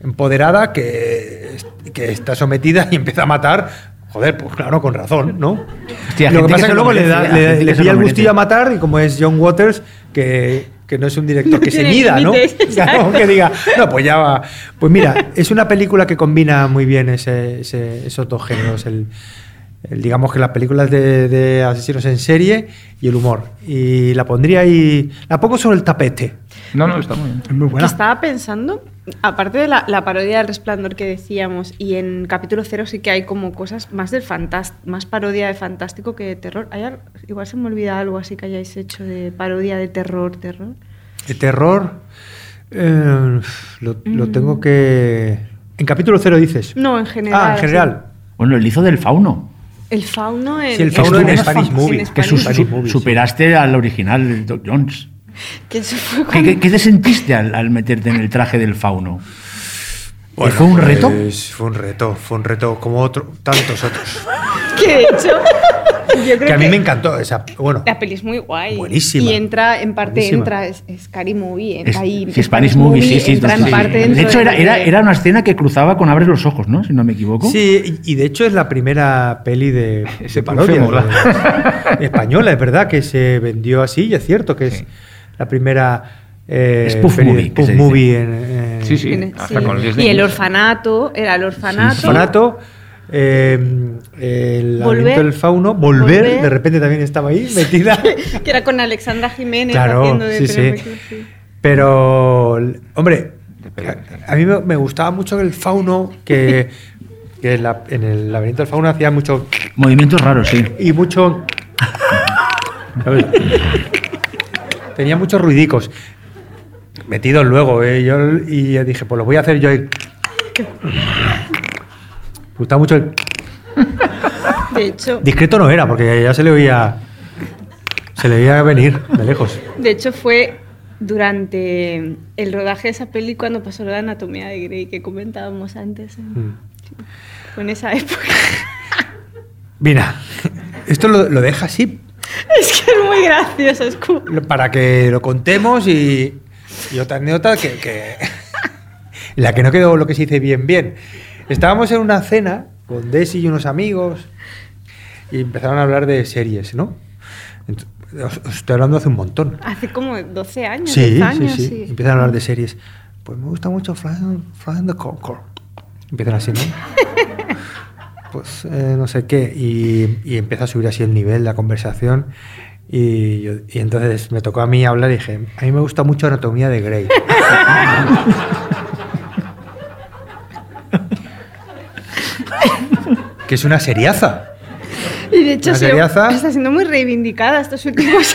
empoderada que, que está sometida y empieza a matar. Joder, pues claro, con razón, ¿no? Hostia, lo que pasa que es que luego le, da, le, le pilla el gustillo a matar y como es John Waters, que, que no es un director que se mida, ¿no? Claro, que diga, no, pues ya va. Pues mira, es una película que combina muy bien ese, ese- esos dos géneros, el- digamos que las películas de, de asesinos en serie y el humor. Y la pondría ahí, la pongo sobre el tapete. No, no, está muy bien. Es muy buena. estaba pensando, aparte de la, la parodia del resplandor que decíamos, y en capítulo cero sí que hay como cosas más del fantástico, más parodia de fantástico que de terror. ¿Hay al- igual se me olvida algo así que hayáis hecho de parodia de terror, terror. De terror, eh, lo, Mm. lo tengo que... En capítulo cero dices. No, en general. Ah, en general. Bueno, el hizo del fauno. El fauno en, Sí, el fauno en en Spanish Movie. en Que su- Spanish. su- Movie, sí. superaste al original de Doc Jones. ¿Qué, qué- qué te sentiste al, al meterte en el traje del fauno? Bueno, ¿Fue un reto? pues, Fue un reto, fue un reto como otro, tantos otros. Que de hecho, yo creo que a mí me encantó esa. Bueno, La peli es muy guay. Buenísima. Y entra, en parte Buenísima. entra, es, es Scary Movie. Es, Entra ahí, sí, Spanish Movie, sí, sí. Entra sí, en sí. parte De hecho, era, era, era una escena que cruzaba con Abres los ojos, ¿no? Si no me equivoco. Sí, y de hecho es la primera peli de, Ese de parodia de- española, es verdad, que se vendió así, y es cierto que es Sí. la primera eh, Spoof movie, spoof movie en, en- Sí, sí. en- hasta sí. con Y el orfanato, era el orfanato. orfanato, eh, el Volver. laberinto del fauno, volver, Volver. de repente también estaba ahí metida. que era con Alexandra Jiménez Claro, haciendo de sí, sí. Pero, hombre, a, a mí me, me gustaba mucho el fauno, que, que la- en el laberinto del fauno hacía mucho Movimientos raros, sí. y mucho. ¿sabes? Tenía muchos ruidicos. Metidos luego, ¿eh? Yo, y yo dije, pues lo voy a hacer yo. y- Me gustaba mucho el. De hecho, Discreto no era, porque ya se le oía. Se le veía venir de lejos. de hecho fue durante el rodaje de esa peli cuando pasó la anatomía de Grey que comentábamos antes. ¿eh? Mm. En esa época. Mira, esto lo, lo deja así es que es muy gracioso, es como... lo- para que lo contemos y, y otra anécdota que, que- la que no quedó lo que se dice bien bien. Estábamos en una cena con Desi y unos amigos y empezaron a hablar de series, ¿no? Ent- Os, estoy hablando hace un montón. Hace como 12 años, Sí, 10 sí, años, sí, sí. Empiezan a hablar de series. Pues me gusta mucho Flying, Flying the Concord. Empiezan así, ¿no? pues eh, no sé qué. Y, y empieza a subir así el nivel, la conversación. Y, yo- y entonces me tocó a mí hablar y dije, a mí me gusta mucho Anatomía de Grey. que es una seriaza. Y de hecho se- está siendo muy reivindicada estos últimos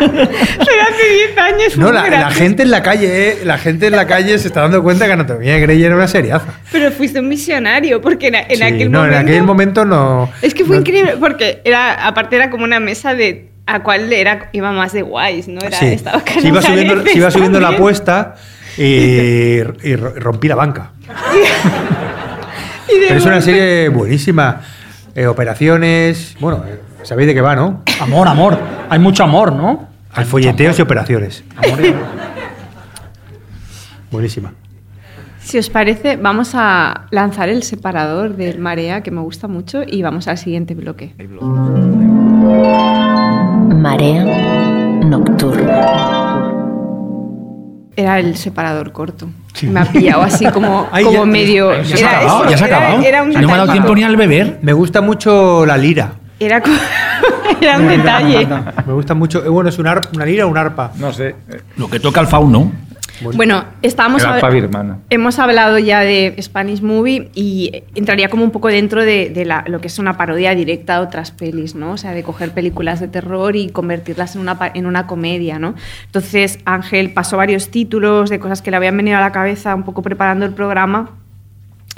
años. Pero hace 10 años No, la, gente en la calle, eh, la gente en la calle se está dando cuenta que Anatomía de Grey era una seriaza. Pero fuiste un misionario, porque en, en Sí, aquel no, momento... en aquel momento no. Es que fue no- increíble, porque era, aparte era como una mesa de a cuál era, iba más de guays, ¿no? Era, Sí, estaba se iba subiendo, se iba subiendo la apuesta y, y ro- rompí la banca. Y Pero es una serie buenísima. Eh, operaciones. Bueno, eh, sabéis de qué va, ¿no? Amor, amor. Hay mucho amor, ¿no? Al folleteos y operaciones. Buenísima. Si os parece, vamos a lanzar el separador del Marea, que me gusta mucho, y vamos al siguiente bloque. Marea nocturna. Era el separador corto. Me ha pillado así como, Ay, como ya- medio... ¿Ya se ha acabado? ¿Ya se ha era- acabado? Era un no me ha dado tiempo ni al beber. Me gusta mucho la lira. Era, era un detalle. Me gusta mucho. eh, bueno, es un arpa, una lira o un arpa. No sé. eh, Lo que toca al fauno. Bueno, estábamos hab- hemos hablado ya de Spanish Movie y entraría como un poco dentro de, de la- lo que es una parodia directa a otras pelis, ¿no? O sea, de coger películas de terror y convertirlas en una, en una comedia, ¿no? Entonces, Ángel pasó varios títulos de cosas que le habían venido a la cabeza un poco preparando el programa.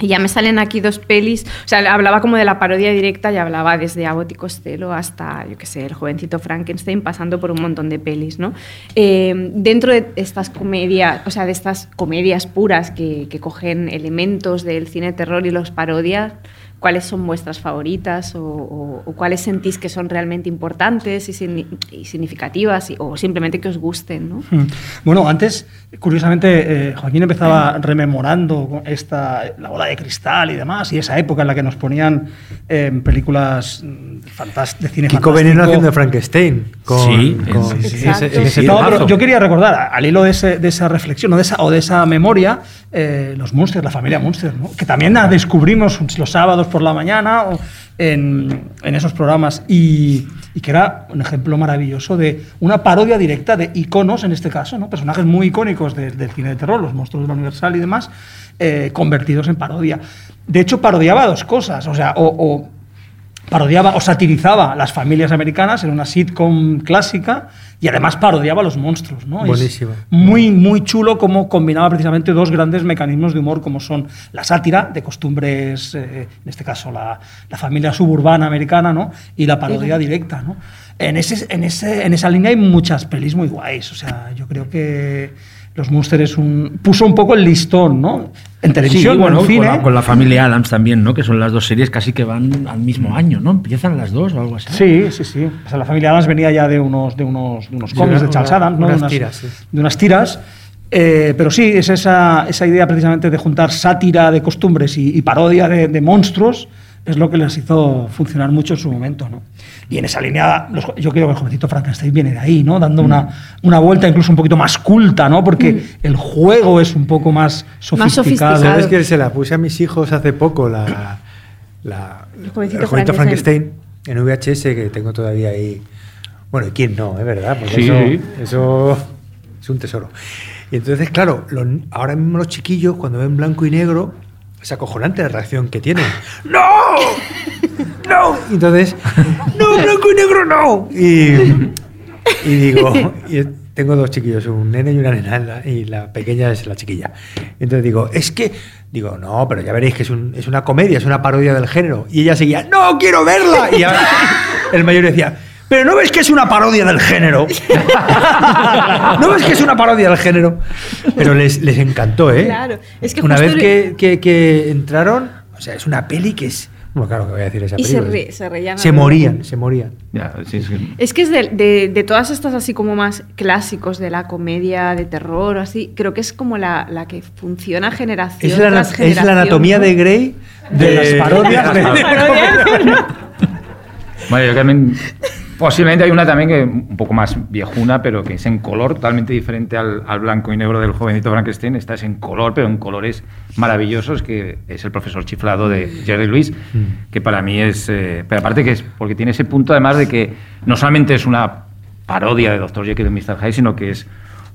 Y ya me salen aquí dos pelis, o sea, hablaba como de la parodia directa y hablaba desde Abbott y Costello hasta, yo qué sé, el jovencito Frankenstein, pasando por un montón de pelis, ¿no? Eh, dentro de estas comedias, o sea, de estas comedias puras que, que cogen elementos del cine terror y los parodias, ¿cuáles son vuestras favoritas o, o- o cuáles sentís que son realmente importantes y, signi- y significativas y- o simplemente que os gusten, ¿no? Mm. Bueno, antes, curiosamente, eh, Joaquín empezaba rememorando esta, la bola de cristal y demás, y esa época en la que nos ponían eh, películas mm, de cine Kiko fantástico. Veneno haciendo de Frankenstein. Con, Sí, con sí, sí, ese- ese Sí, No, pero yo quería recordar, al hilo de, ese- de esa reflexión o de esa, o de esa memoria, eh, los Munsters, la familia Munster, ¿no? que también la descubrimos los sábados por la mañana o en, esos programas y, que era un ejemplo maravilloso de una parodia directa de iconos, en este caso, ¿no? personajes muy icónicos de- del cine de terror, los monstruos de la Universal y demás, eh, convertidos en parodia. De hecho, parodiaba dos cosas, o sea, o parodiaba o satirizaba las familias americanas en una sitcom clásica y además parodiaba a los monstruos. ¿no? Es Buenísimo. muy, muy chulo cómo combinaba precisamente dos grandes mecanismos de humor como son la sátira de costumbres, eh, en este caso la, la familia suburbana americana, ¿no? y la parodia directa. ¿no? En, ese, en, ese, en esa línea hay muchas pelis muy guays. O sea, yo creo que Los Munster es un, puso un poco el listón, ¿no? En Sí, televisión, o bueno, en cine. con la, con la familia Adams también, ¿no? Que son las dos series casi que van al mismo año, ¿no? Empiezan las dos o algo así. Sí, sí, sí. O sea, la familia Adams venía ya de unos, de unos, de unos Sí, cómics una- de Charles una- Adams, ¿no? unas tiras, sí. De unas tiras. Eh, pero sí, es esa, esa idea precisamente de juntar sátira de costumbres y, y parodia de, de monstruos, es lo que les hizo funcionar mucho en su momento, ¿no? Y en esa línea, los- yo creo que el jovencito Frankenstein viene de ahí, ¿no? Dando una, una vuelta incluso un poquito más culta, ¿no? Porque el juego es un poco más sofisticado. sofisticado. ¿Sabes que se la puse a mis hijos hace poco, la, la- El jovencito el jovencito Frankenstein. Frankenstein en VHS que tengo todavía ahí? Bueno, ¿y quién no? Es verdad, porque Sí. eso, eso es un tesoro. Y entonces, claro, los- ahora mismo los chiquillos, cuando ven blanco y negro, es acojonante la reacción que tienen. ¡No! ¡No! Y entonces, ¡no, blanco y negro no! Y, y digo, y tengo dos chiquillos, un nene y una nena, y la pequeña es la chiquilla. Entonces digo, es que, digo, no, pero ya veréis que es, un- es una comedia, es una parodia del género. Y ella seguía, no, quiero verla. Y ahora el mayor decía, pero no ves que es una parodia del género. ¿No ves que es una parodia del género? Pero les, les encantó, ¿eh? Claro, es que Una vez que, que- que entraron, o sea, es una peli que es... Bueno, claro que voy a decir esa Y se re- se morían, se morían. Ya, sí, sí. Es que es de, de- de todas estas así como más clásicos de la comedia, de terror o así, creo que es como la, la que funciona generación Es la, tras es la generación, anatomía ¿no? de Grey De las parodias de- Bueno, yo también. Posiblemente hay una también que un poco más viejuna, pero que es en color, totalmente diferente al, al blanco y negro del jovencito Frankenstein. Esta es en color, pero en colores maravillosos, que es el profesor chiflado de Jerry Lewis, que para mí es. eh, pero aparte que es. Porque tiene ese punto, además, de que no solamente es una parodia de Dr. Jekyll y Mr. Hyde, sino que es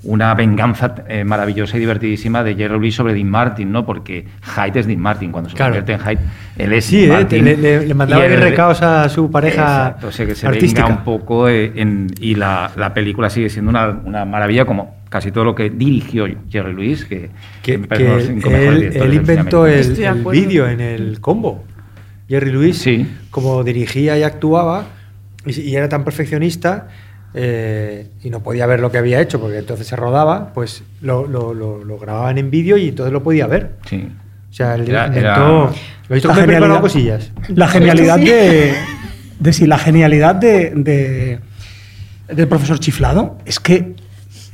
una venganza eh, maravillosa y divertidísima de Jerry Lewis sobre Dean Martin, ¿no? Porque Hyde es Dean Martin, cuando se Claro. convierte en Hyde, él es Sí, Dean ¿eh? Martin. le, le- le mandaba él- recaos a su pareja Exacto, o sea, que se artística. venga un poco eh, en- y la, la película sigue siendo una, una maravilla como casi todo lo que dirigió Jerry Lewis, que, que, me que los cinco él, él inventó el, el vídeo en el combo. Jerry Lewis, Sí. como dirigía y actuaba, y, y era tan perfeccionista, eh, y no podía ver lo que había hecho, porque entonces se rodaba, pues lo, lo, lo- lo grababan en vídeo y entonces lo podía ver. Sí. O sea, él Era- inventó... era- Lo he visto La que me preparado genialidad. cosillas. La genialidad de, de sí, la genialidad de, de- del profesor chiflado es que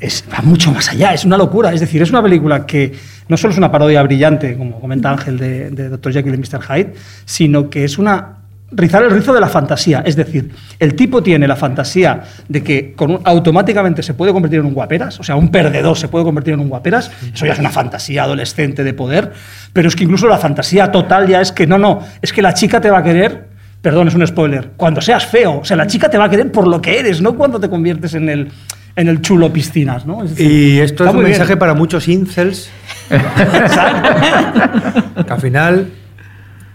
es, va mucho más allá, es una locura. Es decir, es una película que no solo es una parodia brillante, como comenta Ángel, de, de Dr. Jekyll y Mr. Hyde, sino que es una rizar el rizo de la fantasía. Es decir, el tipo tiene la fantasía de que con un- automáticamente se puede convertir en un guaperas, o sea, un perdedor se puede convertir en un guaperas, eso ya es una fantasía adolescente de poder, pero es que incluso la fantasía total ya es que no, no, es que la chica te va a querer, perdón, es un spoiler, cuando seas feo, o sea, la chica te va a querer por lo que eres, no cuando te conviertes en el, en el chulo piscinas, ¿no? Es decir, Y esto es un muy bien. mensaje para muchos incels. que al final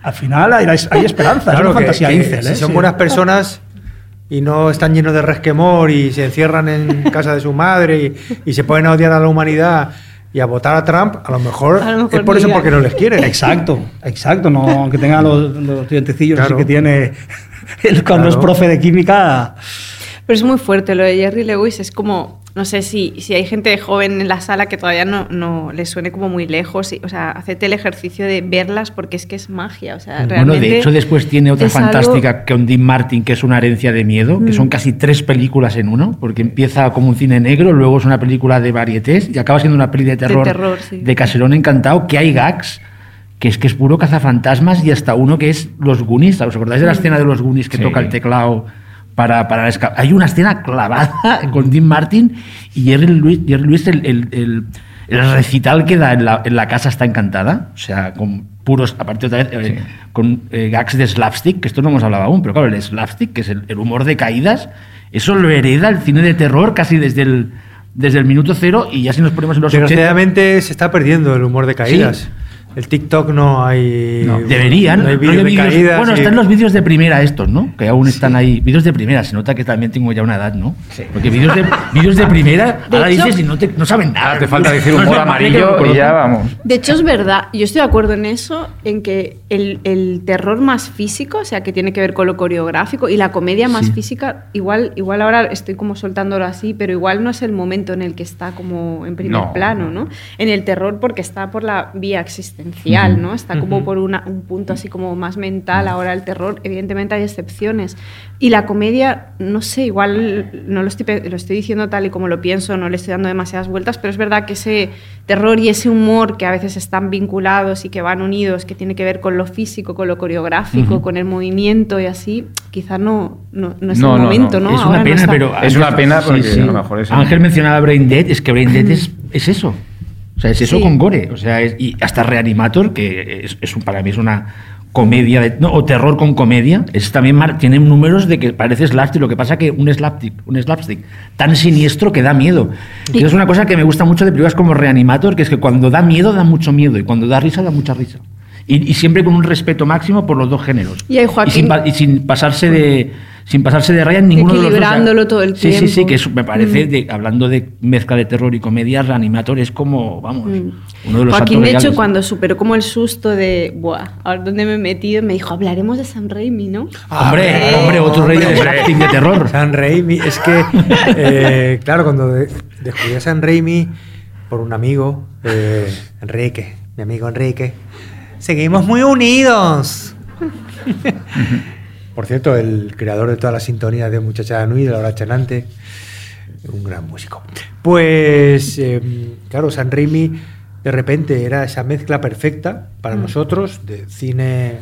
Al final hay, hay esperanza, es Claro, una que- fantasía que incel, si ¿eh? son Sí. buenas personas y no están llenos de resquemor y se encierran en casa de su madre y, y se pueden odiar a la humanidad y a votar a Trump, a lo mejor, A lo mejor es por eso porque no les quieren. Exacto, exacto, no, aunque tenga los, los dientecillos así Claro. que tiene cuando es profe de química. Pero es muy fuerte lo de Jerry Lewis, es como, no sé si, si hay gente joven en la sala que todavía no, no le suene como muy lejos, y, o sea, hacete el ejercicio de verlas porque es que es magia, o sea, Bueno, realmente... de hecho después tiene otra algo- fantástica con Dean Martin, que es una herencia de miedo, que Mm. son casi tres películas en uno, porque empieza como un cine negro, luego es una película de varietés y acaba siendo una peli de terror, terror, sí. de Caserón Encantado, que hay gags, que es que es puro cazafantasmas y hasta uno que es los Goonies. ¿Os acordáis de la escena de los Goonies que Sí. toca el teclado? Para, para Hay una escena clavada con Dean Martin y Jerry Lewis, Jerry Lewis el, el- el- el recital que da en la, en la casa está encantada. O sea, con puros, aparte otra vez, eh, Sí. con eh, gags de slapstick, que esto no hemos hablado aún, pero claro, el slapstick, que es el, humor de caídas, eso lo hereda el cine de terror casi desde el, desde el minuto cero y ya si nos ponemos en los 80... Desgraciadamente se está perdiendo el humor de caídas. El TikTok no hay. No, deberían. No hay Rollo de caídas. bueno, están los vídeos de primera estos, ¿no? Que aún están ahí. Vídeos de primera. Se nota que también tengo ya una edad, ¿no? Porque vídeos de, vídeos de primera, De ahora hecho- dices y no, te- no saben nada. Te falta decir No parece que amarillo lo y ya vamos. De hecho, es verdad. Yo estoy de acuerdo en eso, en que el, el terror más físico, o sea, que tiene que ver con lo coreográfico, y la comedia más Sí. física, igual, igual ahora estoy como soltándolo así, pero igual no es el momento en el que está como en primer No, plano, ¿no? En el terror porque está por la vía existencial. ¿no? Está como por una- un punto así como más mental. Ahora el terror, evidentemente hay excepciones. Y la comedia, no sé, igual no lo estoy, lo estoy diciendo tal y como lo pienso, no le estoy dando demasiadas vueltas, pero es verdad que ese terror y ese humor que a veces están vinculados y que van unidos, que tiene que ver con lo físico, con lo coreográfico, Ujú. con el movimiento y así, quizás no, no, no es No, el momento, no. ¿no? Es Ahora una pena, pero. Es una pena porque a lo mejor es- Ángel mencionaba Brain Dead, es que Brain Dead es, es eso. O sea, es eso Sí. con gore. O sea, es- y hasta Reanimator, que es, es un- para mí es una comedia de- no, o terror con comedia, es también tiene números de que parece slapstick, lo que pasa que un slapstick, un slapstick tan siniestro que da miedo. Y es una cosa que me gusta mucho de películas como Reanimator, que es que cuando da miedo da mucho miedo y cuando da risa da mucha risa. Y, y siempre con un respeto máximo por los dos géneros. Y ahí Joaquín- sin, pa- y sin pasarse de sin pasarse de raya en ninguno de los dos. Equilibrándolo todo el Sí, sí, sí, tiempo. que eso me parece, Mm. de- hablando de mezcla de terror y comedia, Reanimator es como, vamos, Mm. uno de los Joaquín, de hecho, reales. cuando superó como el susto de, buah, a ver dónde me he metido, me dijo, hablaremos de Sam Raimi, ¿no? Ah, Hombre, hombre, otro rey del hombre. slapstick de terror. San Raimi, es que, eh, claro, cuando de- descubrí a San Raimi por un amigo, eh, Enrique, mi amigo Enrique, seguimos muy unidos. Por cierto, el creador de todas las sintonías de Muchacha Nui, de la hora chanante, un gran músico. Pues, eh, claro, San Raimi de repente era esa mezcla perfecta para nosotros de cine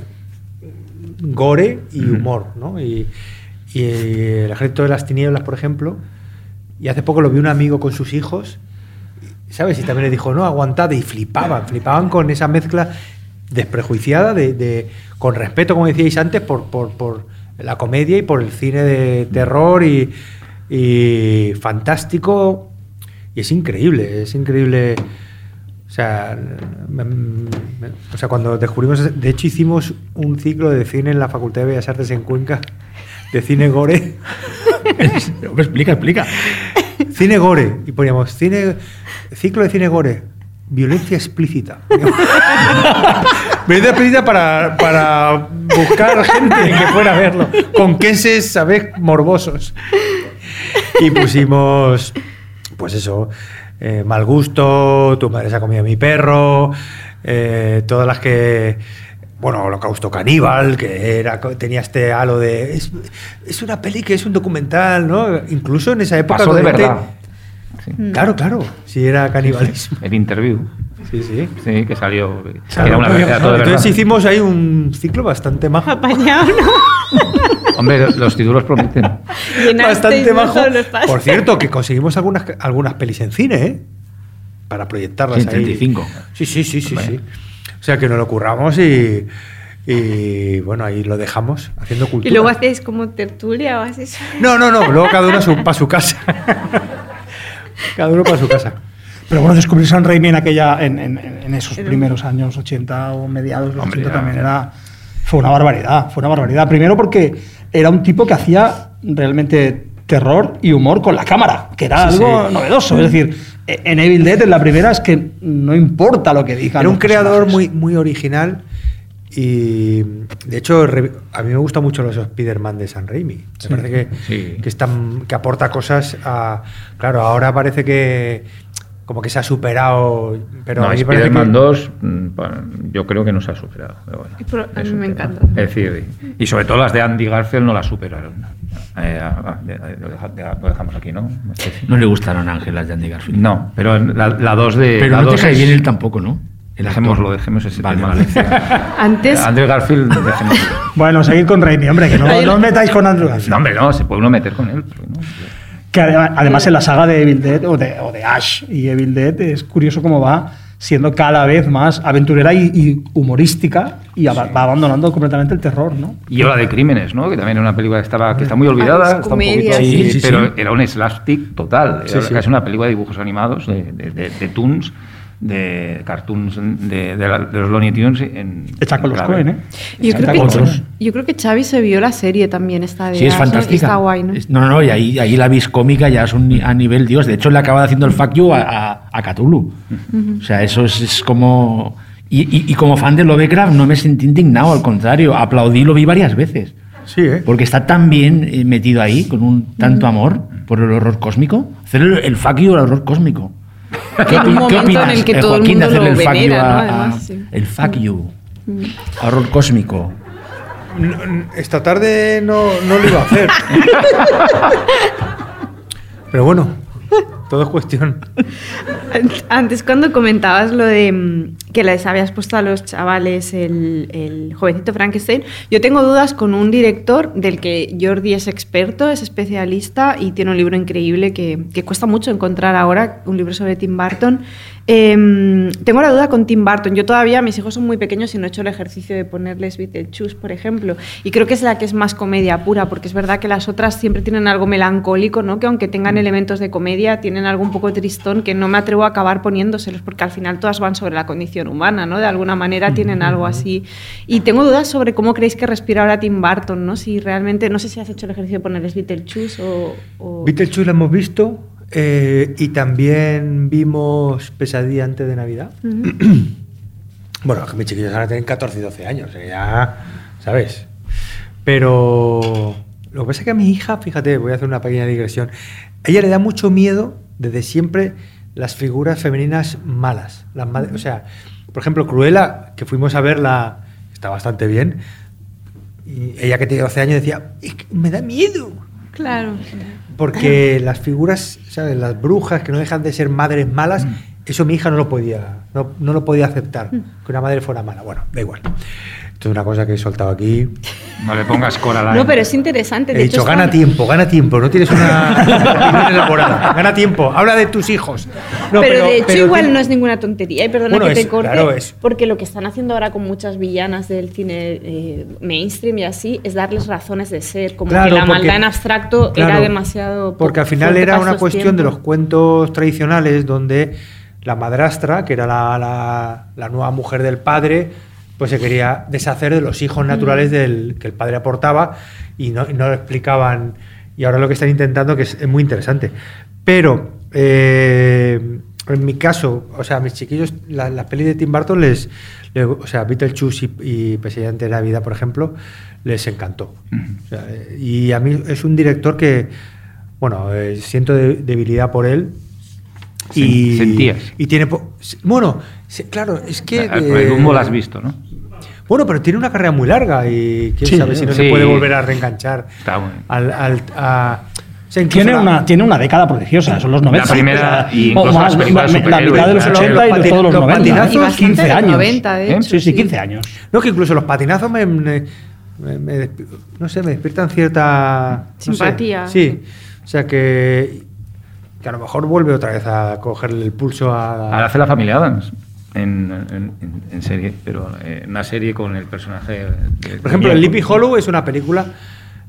gore y humor, ¿no? Y, y el ejército de las tinieblas, por ejemplo, y hace poco lo vi un amigo con sus hijos, ¿sabes? Y también le dijo, no, aguantad, y flipaban, flipaban con esa mezcla desprejuiciada, de, de- con respeto, como decíais antes, por, por, por la comedia y por el cine de terror y, y fantástico. Y es increíble, es increíble. O sea, me- me- o sea, cuando descubrimos, de hecho hicimos un ciclo de cine en la Facultad de Bellas Artes en Cuenca, de cine gore. Explica, explica. Cine gore. Y poníamos cine, ciclo de cine gore. Violencia explícita. Violencia explícita para, para buscar gente que fuera a verlo. Con queses, ¿sabes? Morbosos. Y pusimos, pues eso, eh, mal gusto, tu madre se ha comido a mi perro, eh, todas las que bueno, Holocausto Caníbal, que era, tenía este halo de. Es, es una peli que es un documental, ¿no? Incluso en esa época. Pasó de Codete- verdad. Sí. Claro, claro. Sí, era canibalismo. El interview. Sí, sí. Sí, que salió. que Claro, era una claro, era todo Entonces verdad. hicimos ahí un ciclo bastante majo. Apañado, ¿no? Hombre, los títulos prometen. Bastante majo. Por cierto, que conseguimos algunas, algunas pelis en cine, ¿eh? Para proyectarlas Sí, ahí. 35. Sí, sí, sí, sí, Vaya. sí. O sea que nos lo curramos y, y bueno, ahí lo dejamos haciendo Y cultura. luego hacéis como tertulia o así. No, no, no, luego cada uno para su casa. cada uno para su casa. Pero bueno, descubrir San Raimi en, aquella, en, en- en esos primeros años 80 o mediados de los Hombre, 80 ya, también era, fue una barbaridad. Fue una barbaridad. Primero porque era un tipo que hacía realmente terror y humor con la cámara, que era Sí, algo sí. novedoso. Es decir, e- en Evil Dead, en la primera, es que no importa lo que digan. Era un creador personajes. muy, muy original y de hecho a mí me gustan mucho los Spider-Man de San Raimi. Me Sí. parece que, Sí. que, están, que aporta cosas a... Claro, ahora parece que como que se ha superado, pero no, Spider-Man que- 2, mm, yo creo que no se ha superado. pero bueno, a mí me tema. encanta. Es decir, y, sobre todo las de Andy Garfield no las superaron. Eh, ah, de- lo, deja- de- lo dejamos aquí, ¿no? No le gustaron a Ángel las de Andy Garfield. No, pero la, la 2 de. Pero la no te cae es- bien él tampoco, ¿no? El actor. Dejémoslo, dejemos ese Vale, tema. vale. Antes, Andrew Garfield, dejémoslo. Bueno, seguid con Raimi, hombre, que no, no os metáis con Andrew Garfield. No, hombre, no, se puede uno meter con él. pero no. Que además, además en la saga de Evil Dead o de, o de Ash y Evil Dead es curioso cómo va siendo cada vez más aventurera y, y humorística y aba- va abandonando completamente el terror, ¿no? Y Hora de Crímenes, ¿no? Que también era una película que, estaba, que está muy olvidada. Ah, es está un poquito sí. Sí, sí, pero sí. era un slapstick total. Sí, Era sí. casi una película de dibujos animados, de, de, de- de Toons, de cartoons de, de la- de los Looney Tunes en Hecha con en los clave. Cohen, ¿eh? Yo creo, que, yo creo que Xavi se vio la serie también esta de Sí, es fantástica. Está guay, ¿no? No, no, y ahí, ahí la vis cómica ya es un a nivel Dios. De hecho, le acaba haciendo el fuck you a, a, a Cthulhu. O sea, eso es, es como. Y, y- y como fan de Lovecraft no me sentí indignado, al contrario, aplaudí, lo vi varias veces. Sí, ¿eh? Porque está tan bien eh, metido ahí, con un tanto amor por el horror cósmico. Hacer el, el fuck you al horror cósmico. En un momento en el que eh, todo el Joaquín, de mundo hacerle lo el fuck you venera, a- ¿no? Además, sí. El fuck you. Horror cósmico. Esta tarde no, no lo iba a hacer. Pero bueno, todo es cuestión. Antes cuando comentabas lo de mm, que les habías puesto a los chavales el, el jovencito Frankenstein, yo tengo dudas con un director del que Jordi es experto, es especialista y tiene un libro increíble que, que cuesta mucho encontrar ahora, un libro sobre Tim Burton. Em, tengo la duda con Tim Burton. Yo todavía, mis hijos son muy pequeños y no he hecho el ejercicio de ponerles Beetlejuice, por ejemplo. Y creo que es la que es más comedia pura, porque es verdad que las otras siempre tienen algo melancólico, ¿no? Que aunque tengan elementos de comedia, tienen algo un poco tristón que no me atrevo a acabar poniéndoselos, porque al final todas van sobre la condición humana, ¿no? De alguna manera tienen algo así. Y tengo dudas sobre cómo creéis que respira ahora Tim Burton, ¿no? Si realmente, no sé si has hecho el ejercicio de ponerles Beetlejuice o... o... Beetlejuice lo hemos visto eh, y también vimos Pesadilla antes de Navidad. bueno, que mis chiquillos van a tener 14 y 12 años, eh, ya, ¿sabes? Pero lo que pasa es que a mi hija, fíjate, voy a hacer una pequeña digresión, a ella le da mucho miedo desde siempre las figuras femeninas malas. Las o sea, por ejemplo, Cruella, que fuimos a verla, está bastante bien, y ella que tiene 12 años decía, "Es que me da miedo. Claro. Porque las figuras, ¿sabes? Las brujas que no dejan de ser madres malas, eso mi hija no lo podía, no, no lo podía aceptar, que una madre fuera mala. Bueno, da igual. Esto es una cosa que he soltado aquí. No le pongas Coraline. No, pero es interesante. He De dicho, hecho, gana tiempo, gana tiempo, no tienes una elaborada. Gana tiempo, habla de tus hijos. No, pero, de hecho pero igual no es ninguna tontería, y perdona Bueno, que te es- corte, claro, es- porque lo que están haciendo ahora con muchas villanas del cine eh, mainstream y así es darles razones de ser, como Claro, que la porque- maldad en abstracto era demasiado... Porque al final era una cuestión de los cuentos tradicionales donde la madrastra, que era la, la- la nueva mujer del padre, pues se quería deshacer de los hijos naturales del, que el padre aportaba y no, y no lo explicaban. Y ahora lo que están intentando, que es, es muy interesante. Pero eh, en mi caso, o sea, a mis chiquillos, la, la peli de Tim Burton les, le- o sea, Beetlejuice y, y antes de Navidad, por ejemplo, les encantó. O sea, eh, y a mí es un director que, bueno, eh, siento de- debilidad por él. Sen- sentías. Y tiene. Bueno, claro, es que. El lo has visto, ¿no? Bueno, pero tiene una carrera muy larga y quién Sí, sabe si no se sí. puede volver a reenganchar. Está bueno. Al, al- a- o sea, Tiene la- una, tiene una década prodigiosa, son los 90. La primera y incluso más, las la, la mitad de los superhéroes, 80 y todos los los 90. patinazos, Y bastante 15 de los años. 90, de ¿Eh? hecho, sí, sí, sí. 15 años. No, que incluso los patinazos me, me- me- me no sé, me despiertan cierta no sé, Simpatía. sí, o sea que, que a lo mejor vuelve otra vez a cogerle el pulso a. hace la familia Adams en, en- en- en serie, pero eh, una serie con el personaje. de- Por ejemplo, el Sleepy Hollow es una película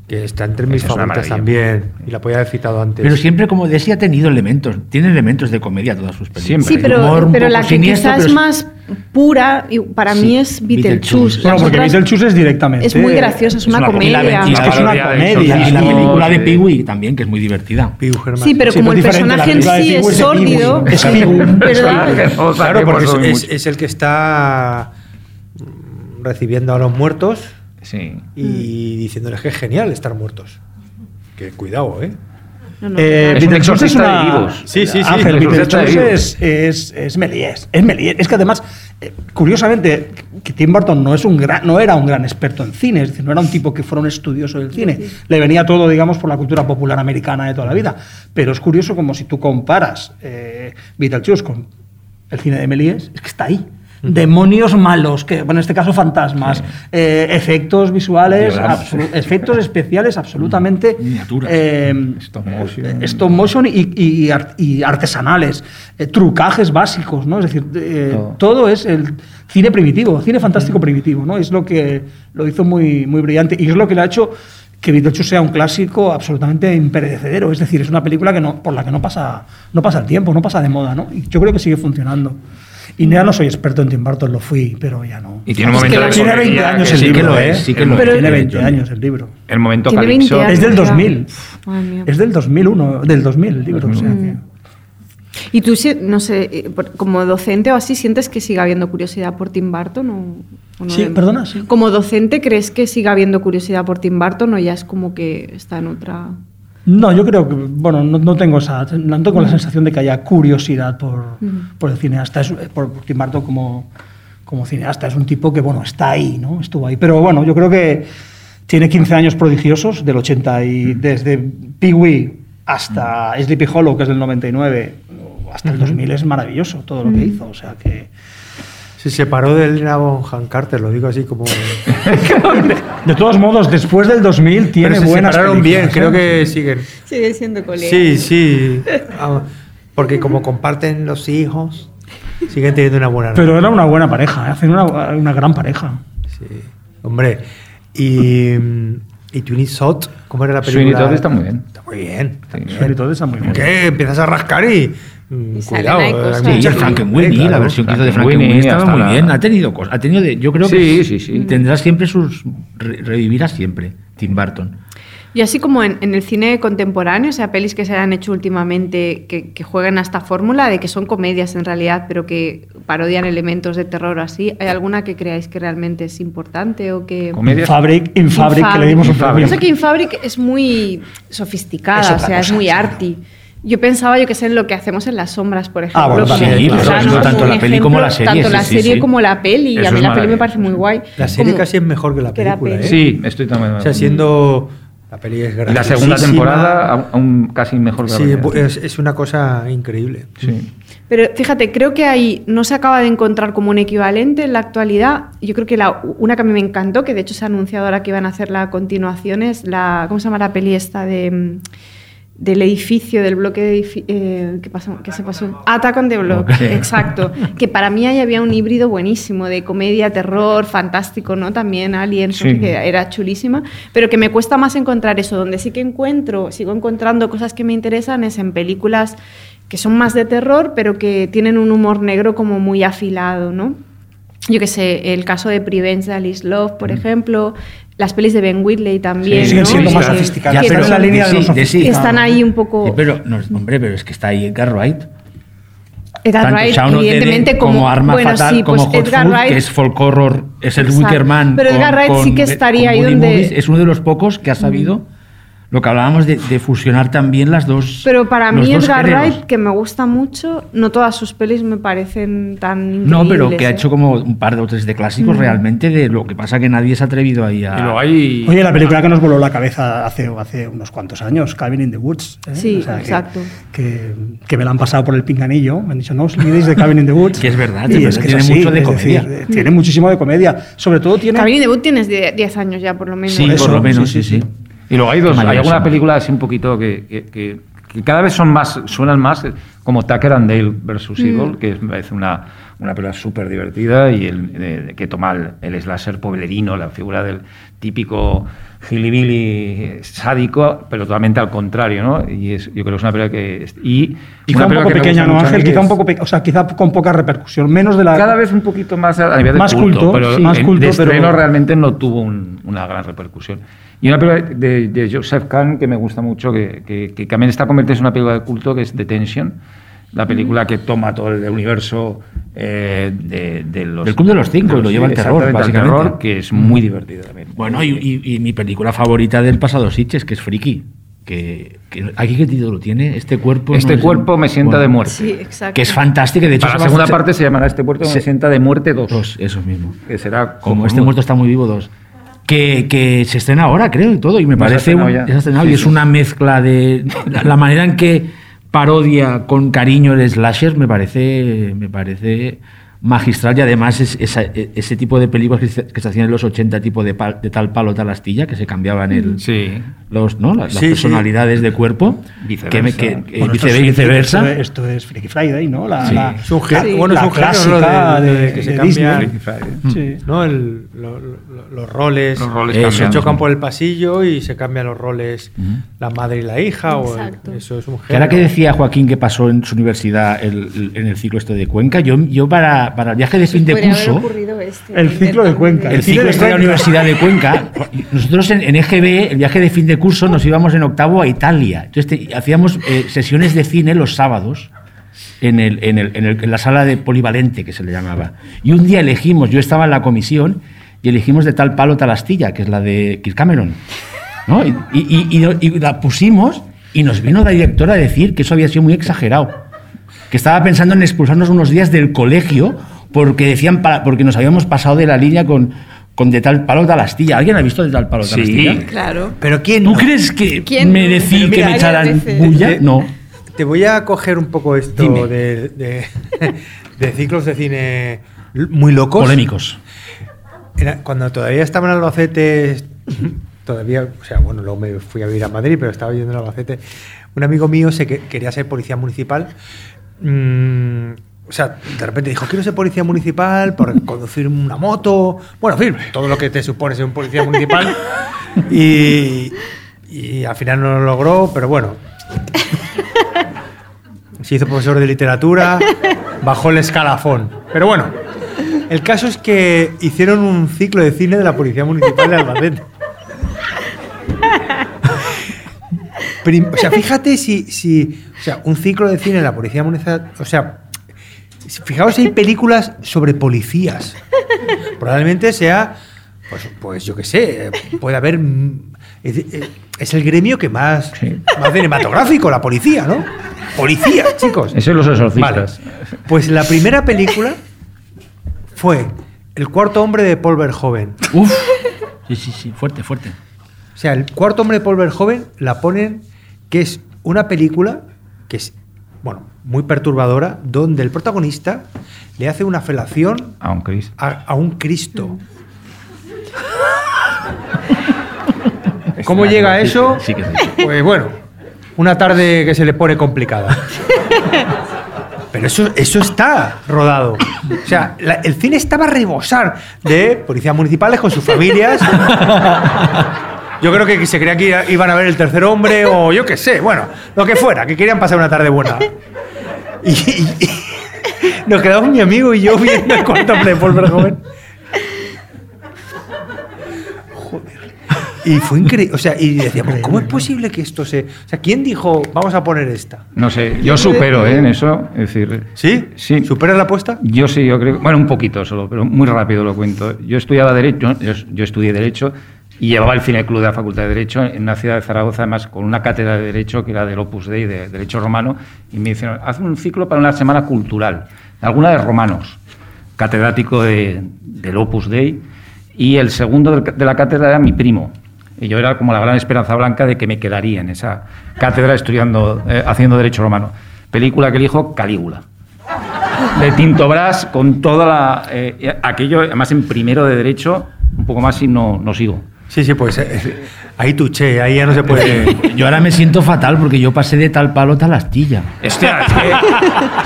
que está entre mis es favoritas también y la podía haber citado antes. Pero siempre, como decía, ha tenido elementos. Tiene elementos de comedia todas sus películas. Siempre. Sí, pero, Humor la que quizás es pero es- más pura, y para Sí, mí es Beetlejuice. Bueno, porque Beetlejuice es directamente. Es muy graciosa, es una comedia. y Es que es una comedia. Y la película de Peewee también, que es muy divertida. Piu Germán. Sí, pero Sí, como pero el personaje en sí es sórdido. Es. Claro, porque es, el que está recibiendo a los muertos Sí. y diciéndoles que es genial estar muertos. Que cuidado, ¿eh? No, no, Eh, Es un exorcista una- de vivos. Sí, sí, sí, Ángel, es, es, es Méliès. Es Méliès. Es que además, eh, curiosamente, que Tim Burton no, es un gran, no era un gran experto en cine, es decir, no era un tipo que fuera un estudioso del cine. Le venía todo, digamos, por la cultura popular americana de toda la vida. Pero es curioso como si tú comparas eh, Beetlejuice con el cine de Méliès, es que está ahí. Demonios malos, que bueno, en este caso fantasmas, eh, efectos visuales, efectos especiales absolutamente Miniaturas. eh, Stop motion. eh, stop motion y, y- y art- y artesanales, eh, trucajes básicos, ¿no? Es decir, Todo. todo es el cine primitivo, cine fantástico primitivo, ¿no? Es lo que lo hizo muy, muy brillante y es lo que le ha hecho que Beetlejuice sea un clásico absolutamente imperecedero. Es decir, es una película que no, por la que no pasa, no pasa el tiempo, no pasa de moda, ¿no? Y yo creo que sigue funcionando. Y ya no soy experto en Tim Burton, lo fui, pero ya no. Y tiene un Es que momento lo- de Tiene comedia 20 años que el libro, que ¿eh? es, que es. Tiene el- 20 años el libro. El momento Tiene 20 Calypso. años. Es del ya. 2000. Madre mía. Es del 2001, del 2000 el libro. o sea que- ¿Y tú, no sé, eh, como docente o así, sientes que siga habiendo curiosidad por Tim Burton? O, o no Sí, de- perdona, sí. Como docente, ¿crees que siga habiendo curiosidad por Tim Burton o ya es como que está en otra...? No, yo creo que, bueno, no, no tengo esa, no tengo la sensación de que haya curiosidad por, por el cineasta, es- por Tim Burton como, como cineasta. Es un tipo que, bueno, está ahí, ¿no? Estuvo ahí. Pero bueno, yo creo que tiene 15 años prodigiosos, del 80 y desde Pee-wee hasta Sleepy Hollow, que es del 99, hasta el 2000 es maravilloso todo lo que hizo. O sea que... Se separó de Elena Bonham Carter, lo digo así como. De todos modos, después del 2000 tiene Pero se buenas separaron bien, creo ¿eh? que siguen. Sigue siendo colega. Sí, sí. Ah, Porque como comparten los hijos, siguen teniendo una buena Pero era una buena pareja, ¿eh? hacen una, una gran pareja. Sí. Hombre, y, mm, y Twinny Sot, ¿cómo era la película? Sweeney Todd está muy bien. Está muy bien. Todo está muy bien. ¿Qué? Empiezas a rascar y. mm, Y cuidado. hay cosas. Sí, el Frankenweenie, claro. la versión que hizo de Frankenweenie, estaba muy la- bien. Ha tenido cosas. Ha tenido de, yo creo Sí, que sí, sí. tendrá siempre sus. re- revivirá siempre Tim Burton. Y así como en, en el cine contemporáneo, o sea, pelis que se han hecho últimamente que, que juegan a esta fórmula de que son comedias en realidad, pero que parodian elementos de terror o así, ¿hay alguna que creáis que realmente es importante o que... Comedias. Infabric, Infabric, que le dimos un Infabric. premio. Yo sé que Infabric es muy sofisticada, Es o sea, es cosa, muy sí. arty. Yo pensaba, yo que sé, en lo que hacemos en las sombras, por ejemplo. Ah, bueno, también, Sí, o sea, ¿no? tanto la peli como la serie, Tanto la sí, serie sí. como la peli. Eso a mí la peli me parece muy guay. La serie Como- casi es mejor que la que la película, peli. ¿eh? Sí, estoy también. O sea, siendo. La peli es Y la segunda temporada aún- casi mejor que la Sí, primera. es, es una cosa increíble. Sí. Pero fíjate, creo que ahí no se acaba de encontrar como un equivalente en la actualidad. Yo creo que la, una que a mí me encantó, que de hecho se ha anunciado ahora que iban a hacer la continuación, es la. ¿Cómo se llama la peli esta de, mm, del edificio, del bloque de edifi- eh, ¿qué, pasó? ¿Qué se pasó? Attack on the Block, exacto. Que para mí ahí había un híbrido buenísimo de comedia, terror, fantástico, ¿no? También Aliens, Sí. qué, era chulísima. Pero que me cuesta más encontrar eso. Donde sí que encuentro, sigo encontrando cosas que me interesan es en películas que son más de terror, pero que tienen un humor negro como muy afilado, ¿no? Yo que sé, el caso de Prevenge de Alice Love, por ejemplo, las pelis de Ben Whitley también. Sí, Siguen ¿no? siendo Que- más sofisticadas. Ya, Están pero- en la línea de sí, de sí. Están ahí un poco... Sí, pero, no, hombre, pero es que está ahí Edgar Wright. Edgar Tanto Wright, evidentemente, como, como, Arma bueno, Fatal, sí, como pues Hot Edgar Fuzz, Wright, que es folk horror, es el Exacto. Wicker Man. Pero Edgar Wright sí que estaría ahí donde- Movies, Es uno de los pocos que ha sabido lo que hablábamos de, de fusionar también las dos. Pero para mí Edgar. Wright, que me gusta mucho, no todas sus pelis me parecen tan increíbles. No, pero que ha ¿eh? hecho como un par de o tres de clásicos realmente de lo que pasa que nadie se ha atrevido ahí a. Luego hay. Oye, la película que nos voló la cabeza hace, hace unos cuantos años, Cabin in the Woods. ¿eh? Sí, exacto. Que, que me la han pasado por el pinganillo. Me han dicho, no os olvidéis de Cabin in the Woods. Que es verdad, Y es que tiene mucho de comedia. decir, eh, tiene muchísimo de comedia. Sobre todo tiene. Cabin in the Wood tienes 10 años ya, por lo menos. sí, eso, por lo menos, sí, sí, sí, sí. Y luego hay dos, hay alguna película así un poquito que, que- que- que cada vez son más, suenan más, como Tucker and Dale versus Evil, que es, me parece una, una película súper divertida y el, que toma el, el slasher poblerino, la figura del típico hillbilly sádico, pero totalmente al contrario, ¿no? Y es, yo creo que es una película que... es- Y, Quizá un poco pequeña, ¿no, Ángel? Quizá un poco o sea, quizá con poca repercusión. Menos de la. cada vez un poquito más a nivel de Más culto, pero sí, más en- culto, de estreno pero- realmente no tuvo un- una gran repercusión. Y una película de, de Joseph Kahn que me gusta mucho, que, que- que también está convertida en una película de culto, que es Detention, la película que toma todo el universo eh, de, de los... Del Club de los Cinco, y lo lleva al terror, básicamente. terror, que es muy divertida también. Bueno, y, y- y mi película favorita del pasado Sitges, que es Friki. Que, que- ¿Aquí qué título tiene? Este cuerpo. Este no es- cuerpo me sienta bueno, de muerte. Sí, exacto. Que es fantástica. De hecho, Para se la segunda parte se llamará Este cuerpo Se- me sienta de muerte 2. Dos, eso mismo. Que será Como este cojonudo. muerto está muy vivo, dos. Que, que se estrena ahora, creo, y todo. Y me No, se parece. estrenado un- ya. se ha estrenado Sí, y es una mezcla de. La, la manera en que parodia con cariño el slasher me parece. Me parece magistral y además es- esa- e- ese tipo de películas que se, que se hacían en los 80, tipo de, pal- de tal palo, tal astilla, que se cambiaban el, Sí. los, ¿no? las, las Sí, sí. personalidades de cuerpo, Viceversa. que, me- que- que Bueno, esto vice- es- viceversa. Esto, es- esto es Freaky Friday, ¿no? La, Sí. la- Es un la- bueno, es la un género, clásica ¿no? de- de, de que se de cambian- Disney. Freaky Friday. Sí. ¿no? El- lo- lo- los roles. Los roles Eso. se chocan por el pasillo y se cambian los roles la madre y la hija. O el- eso es un Que ahora género. que decía Joaquín que pasó en su universidad el- el- en el ciclo este de Cuenca, yo, yo para, para el viaje de fin de curso, este, El ciclo de Cuenca. el ciclo este de la. Universidad de Cuenca, nosotros en, en EGB, el viaje de fin de curso, nos íbamos en octavo a Italia. Entonces te- hacíamos eh, sesiones de cine los sábados en, el- en el- en el- en la sala de polivalente, que se le llamaba. Y un día elegimos, yo estaba en la comisión, y elegimos de tal palo tal astilla, que es la de Kirk Cameron. ¿no? Y, y- y- y la pusimos y nos vino la directora a decir que eso había sido muy exagerado. Que estaba pensando en expulsarnos unos días del colegio porque decían para- porque nos habíamos pasado de la línea con, con de tal palo tal astilla. ¿Alguien ha visto de tal palo tal Sí. astilla? Claro. Pero ¿quién ¿Tú no? crees que ¿Quién? merecí que me echaran bulla? No. Te voy a coger un poco esto de, de- de ciclos de cine muy locos. Polémicos. Era- cuando todavía estaba en Albacete, todavía, o sea, bueno, luego me fui a vivir a Madrid, pero estaba viviendo en Albacete. Un amigo mío se que- quería ser policía municipal. Mm, o sea, de repente dijo, quiero ser policía municipal por conducir una moto. Bueno, en fin, todo lo que te supone ser un policía municipal. Y, y al final no lo logró, pero bueno. Se hizo profesor de literatura, bajó el escalafón. Pero bueno, el caso es que hicieron un ciclo de cine de la Policía Municipal de Albacete. Prim- o sea, fíjate si, si. O sea, un ciclo de cine de la Policía Municipal. O sea, si- fijaos si hay películas sobre policías. Probablemente sea. Pues, pues yo qué sé, puede haber. mm, Es, es el gremio que más, más cinematográfico, la policía, ¿no? Policía, chicos. Eso es los exorcistas. Vale. Pues la primera película fue El cuarto hombre de Paul Verhoeven. Uf. Sí, sí, sí, fuerte, fuerte. O sea, el cuarto hombre de Paul Verhoeven la ponen que es una película que es, bueno, muy perturbadora, donde el protagonista le hace una felación A un Chris. a, a un Cristo. ¿Cómo llega a eso? Sí, que sí. Pues bueno, una tarde que se le pone complicada. Pero eso, eso está rodado. O sea, la- el cine estaba a rebosar de policías municipales con sus familias. Yo creo que se creía que iba- iban a ver el tercer hombre o yo qué sé, bueno, lo que fuera, que querían pasar una tarde buena. Y, y- y nos quedamos mi amigo y yo viendo el cuarto de Paul Verhoeven. Y fue increíble. O sea, y decíamos, ¿cómo es posible que esto se.? O sea, ¿quién dijo, vamos a poner esta? No sé, yo supero ¿eh? en eso. Es decir, ¿Sí? Sí. ¿Superas la apuesta? Yo sí, yo creo. Bueno, un poquito solo, pero muy rápido lo cuento. Yo estudiaba Derecho, yo, yo estudié Derecho y llevaba el Cine Club de la Facultad de Derecho en una ciudad de Zaragoza, además con una cátedra de Derecho que era del Opus Dei, de Derecho Romano, y me dijeron, haz un ciclo para una semana cultural, alguna de romanos, catedrático de, del Opus Dei, y el segundo de la cátedra era mi primo. Y yo era como la gran esperanza blanca de que me quedaría en esa cátedra estudiando, eh, haciendo Derecho Romano. Película que elijo, Calígula de Tinto Brass con toda la eh, aquello además en primero de derecho un poco más y no, no sigo Sí, sí, pues eh, ahí tuché, ahí ya no se puede. Yo ahora me siento fatal porque yo pasé de tal palo tal astilla. Hostia, es que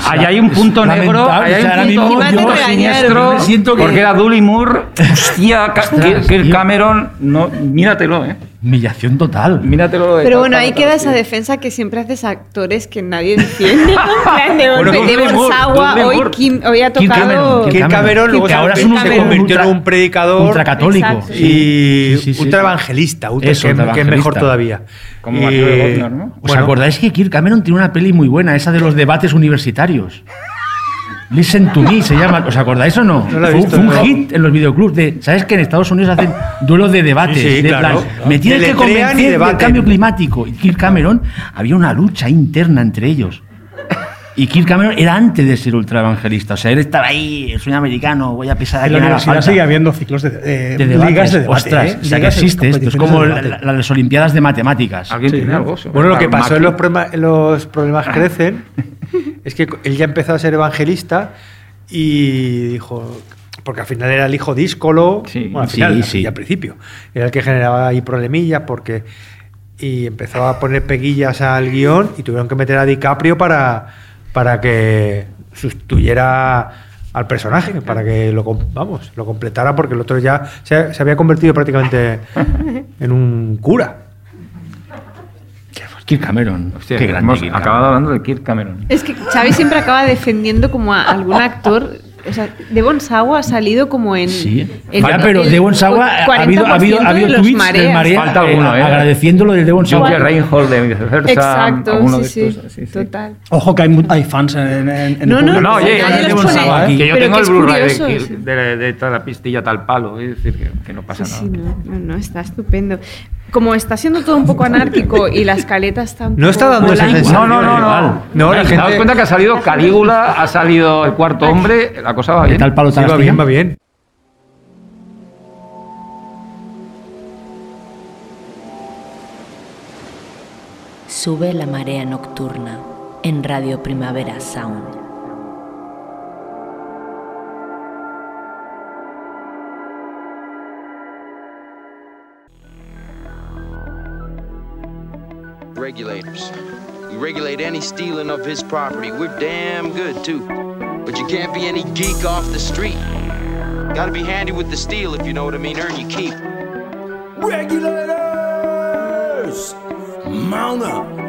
ahí hay un punto negro ahora hay un mismo punto yo- siniestro me siento que- porque era Dully Moore hostia Ostras, que, que el. Cameron no míratelo eh Humillación total. míratelo de Pero bueno, ahí queda esa defensa que siempre haces actores que nadie plan de hoy. Kim- hoy ha Kirk tocado... Cameron, Kirk Cameron luego que se ahora es un, convirtió- se un convirtió en un predicador ultracatólico. Y ultraevangelista, que, es mejor todavía. Como Godner, ¿no? ¿Os acordáis que Kirk Cameron tiene una peli muy buena, esa de los debates universitarios? Listen to me se llama, ¿os acordáis o no? No la visto, fue un no. hit en los videoclubs de, ¿sabes que en Estados Unidos hacen duelos de debates? Sí, sí, de claro. me tienes que convencer del cambio climático. Y Kirk Cameron, había una lucha interna entre ellos. Y Kirk Cameron era antes de ser ultraevangelista, o sea, él estaba ahí, soy americano, voy a pisar a En la universidad falta. sigue habiendo ciclos de, eh, de debates. ligas de debate. Ostras, ¿eh? o sea, que existe esto, es como la- la- las Olimpiadas de Matemáticas. alguien Sí, tiene algo? Bueno, lo que Claro, pasó en Macri. los, los problemas crecen es que él ya empezó a ser evangelista y dijo, porque al final era el hijo díscolo, Sí, bueno, al sí, final, sí. y al principio, era el que generaba ahí problemillas porque y empezó a poner peguillas al guion y tuvieron que meter a DiCaprio para, para que sustituyera al personaje, para que lo, vamos, lo completara porque el otro ya se, se había convertido prácticamente en un cura. Kirk Cameron. Hostia, Qué grande. hemos Kirk acabado Cameron. hablando de Kirk Cameron. Es que Xavi siempre acaba defendiendo como a algún actor. O sea, Devon Sawa ha salido como en. Sí. en Vale, pero Devon Sawa ha habido, ha habido, ha 40% habido de tweets mareas. del Marea Falta alguno, eh, ¿eh? agradeciendo lo de Devon Sawa. Reinhold de viceversa. Exacto, sí, de sí, estos, sí, sí. Total. Ojo que hay, mu- hay fans en, en, en el No, no. No, oye, los yo pone. que yo Pero tengo que el Blu-ray de, de, de toda la pistilla tal palo, es decir, que, que no pasa Sí, nada. sí, no, no, no, está estupendo. Como está siendo todo un poco anárquico y la escaleta está No está dando esa sensación. No, no, no, no. No, la ¿Te gente- cuenta que ha salido Calígula, ha salido el cuarto hombre? La cosa va ¿Qué bien. tal palo Sí, va bien, va bien. Sube la marea nocturna en Radio Primavera Sound. Regulators. We regulate any stealing of his property. We're damn good, too. But you can't be any geek off the street. Gotta be handy with the steel, if you know what I mean. Earn your keep. Regulators! Mount up!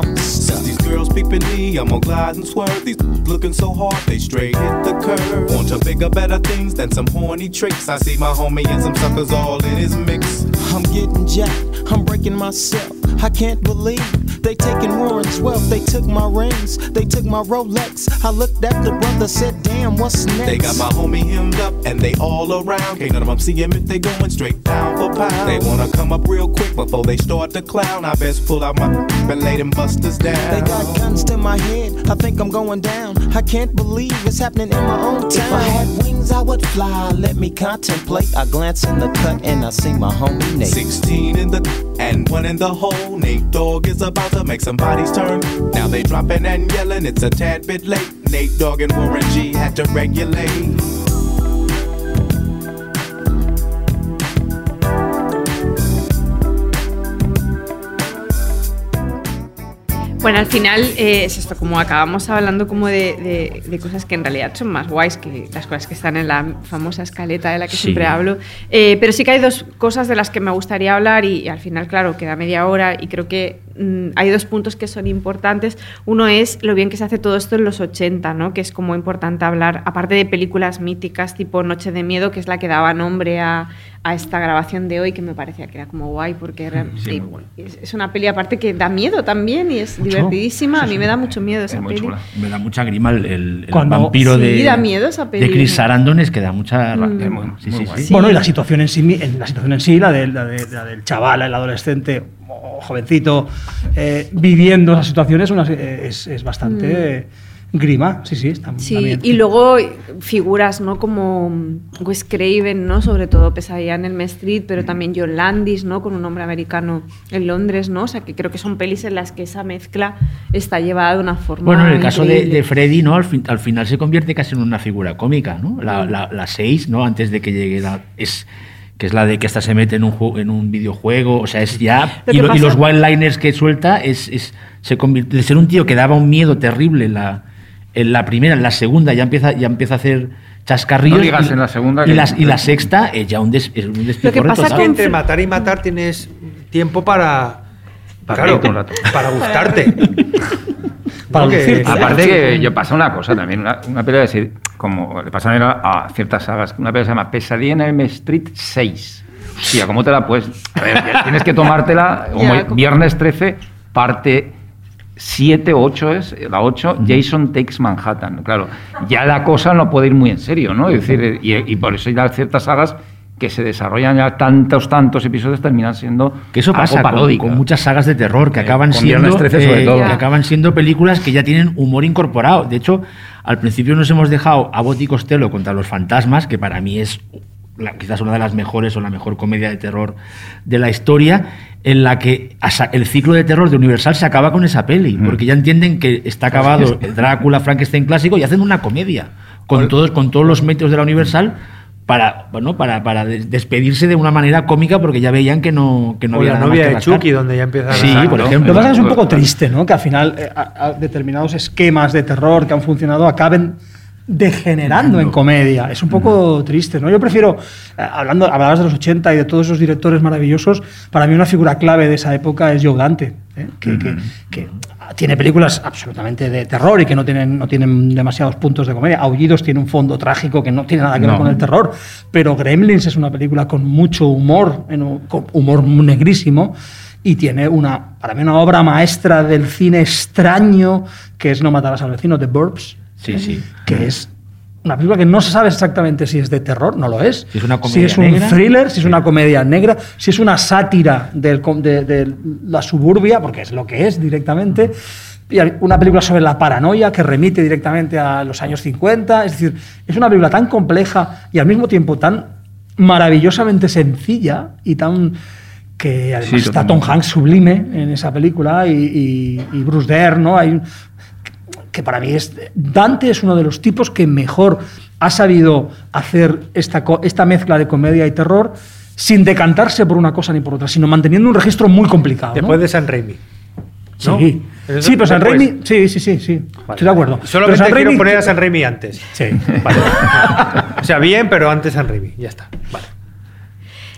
Since these girls peeping me, I'm gonna glide and swerve. These looking so hard, they straight hit the curve. Want to bigger, better things than some horny tricks. I see my homie and some suckers all in his mix. I'm getting jacked, I'm breaking myself. I can't believe they taking Warren's wealth. They took my rings, they took my Rolex. I looked at the brother, said, damn, what's next? They got my homie hemmed up and they all around. Can't none of them see him if they going straight down for pound. They wanna come up real quick before they start to clown. I best pull out my and lay them busters down. They got guns to my head. I think I'm going down. I can't believe it's happening in my own town. If I had wings, I would fly. Let me contemplate. I glance in the cut and I see my homie Nate. 16 in the and one in the hole. Nate Dogg is about to make some bodies turn. Now they dropping and yelling. It's a tad bit late. Nate Dogg and Warren G had to regulate. Bueno, al final eh, es esto, como acabamos hablando como de, de- de cosas que en realidad son más guays que las cosas que están en la famosa escaleta de la que Sí. siempre hablo. Eh, pero sí que hay dos cosas de las que me gustaría hablar y, al final, claro, queda media hora y creo que mm, hay dos puntos que son importantes. Uno es lo bien que se hace todo esto en los 80, ¿no? que es como importante hablar, aparte de películas míticas tipo Noche de Miedo, que es la que daba nombre a, a esta grabación de hoy, que me parecía que era como guay, porque era- Sí, muy guay. es, es una peli aparte que da miedo también y es divertidísima. A mí me da mucho miedo esa Es peli. chula. Me da mucha grima el, el- el Cuando- vampiro Sí, de, da miedo esa peli. de Chris Sarandon, es que da mucha... Mm. Bueno, y la situación en sí, la situación en sí, la, de- la de- la del chaval, el adolescente o jovencito, eh, viviendo esas situaciones una- es, es bastante eh, grima. Sí, sí, está Mm. Sí, también. y luego figuras, ¿no? Como Wes Craven, ¿no? Sobre todo Pesadilla en el Street, pero también John Landis, ¿no? Con un hombre americano en Londres, ¿no? O sea, que creo que son pelis en las que esa mezcla está llevada de una forma Bueno, en el caso de, de Freddy, ¿no? Al, fin- al final se convierte casi en una figura cómica, ¿no? La, la, la seis, ¿no? Antes de que llegue la... Es, que es la de que esta se mete en un, ju- en un videojuego, o sea, es ya... Lo Y, lo- y los one-liners que suelta es, es, se convierte... De ser un tío que daba un miedo terrible en la, en la primera, en la segunda ya empieza, ya empieza a hacer chascarrillos. No digas y, en la segunda Y, que- las- y la sexta es ya un, des, es un despiporre pasa total. Es que entre matar y matar tienes tiempo para. Para claro, reírte un rato. para gustarte. Para. Que-. Aparte que yo pasa una cosa también, una, una pelea así, como le pasa a, a ciertas sagas, una pelea se llama Pesadilla en Elm Street 6. Hostia, ¿cómo te la puedes...? A ver, ya tienes que tomártela como- viernes 13, parte 7 o 8 es, la 8, Jason Takes Manhattan. Claro, ya la cosa no puede ir muy en serio, ¿no? Es decir, y, y por eso ya ciertas sagas que se desarrollan ya tantos, tantos episodios terminan siendo Que eso pasa con, con muchas sagas de terror que Eh, acaban siendo Viernes 13 sobre eh, todo. que acaban siendo películas que ya tienen humor incorporado. De hecho, al principio nos hemos dejado a Bot y Costello contra los fantasmas, que para mí es la- quizás una de las mejores o la mejor comedia de terror de la historia, en la que el ciclo de terror de Universal se acaba con esa peli, Mm. porque ya entienden que está acabado el Drácula, Frankenstein clásico y hacen una comedia con todos, con todos los métodos de la Universal. Para, bueno, para, para des- despedirse de una manera cómica porque ya veían que no, que no o había la nada más novia que de. Chucky, donde ya empieza a Sí, por Lo ejemplo. que pasa es que es un poco triste, ¿no? Que al final eh, a- a determinados esquemas de terror que han funcionado acaben degenerando en comedia. Es un poco triste, ¿no? Yo prefiero, eh, hablando, hablabas de los 80 y de todos esos directores maravillosos, para mí una figura clave de esa época es Joe Dante, ¿eh? que, que- que tiene películas absolutamente de terror y que no tienen, no tienen demasiados puntos de comedia. Aullidos tiene un fondo trágico que no tiene nada que ver con el terror, pero Gremlins es una película con mucho humor, con humor negrísimo, y tiene una, para mí, una obra maestra del cine extraño, que es No matarás al vecino, The Burbs, Sí, sí. que es una película que no se sabe exactamente si es de terror, no lo es. Si es una si comedia es un negra. thriller, si es una comedia negra, si es una sátira del de, de la suburbia, porque es lo que es directamente. Y una película sobre la paranoia que remite directamente a los años 50. Es decir, es una película tan compleja y al mismo tiempo tan maravillosamente sencilla y tan que además Sí, está Tom. Hanks sublime en esa película y, y- y Bruce Dern, ¿no? Hay que para mí es Dante es uno de los tipos que mejor ha sabido hacer esta, esta mezcla de comedia y terror sin decantarse por una cosa ni por otra, sino manteniendo un registro muy complicado. ¿no? Después de San Raimi. ¿no? Sí, sí, pero San. Raimi, sí, sí, sí, sí, estoy de acuerdo. Solamente Pero San quiero Raimi- poner a San Raimi antes. Sí. Vale. o sea, bien, pero antes San Raimi. Ya está. Vale.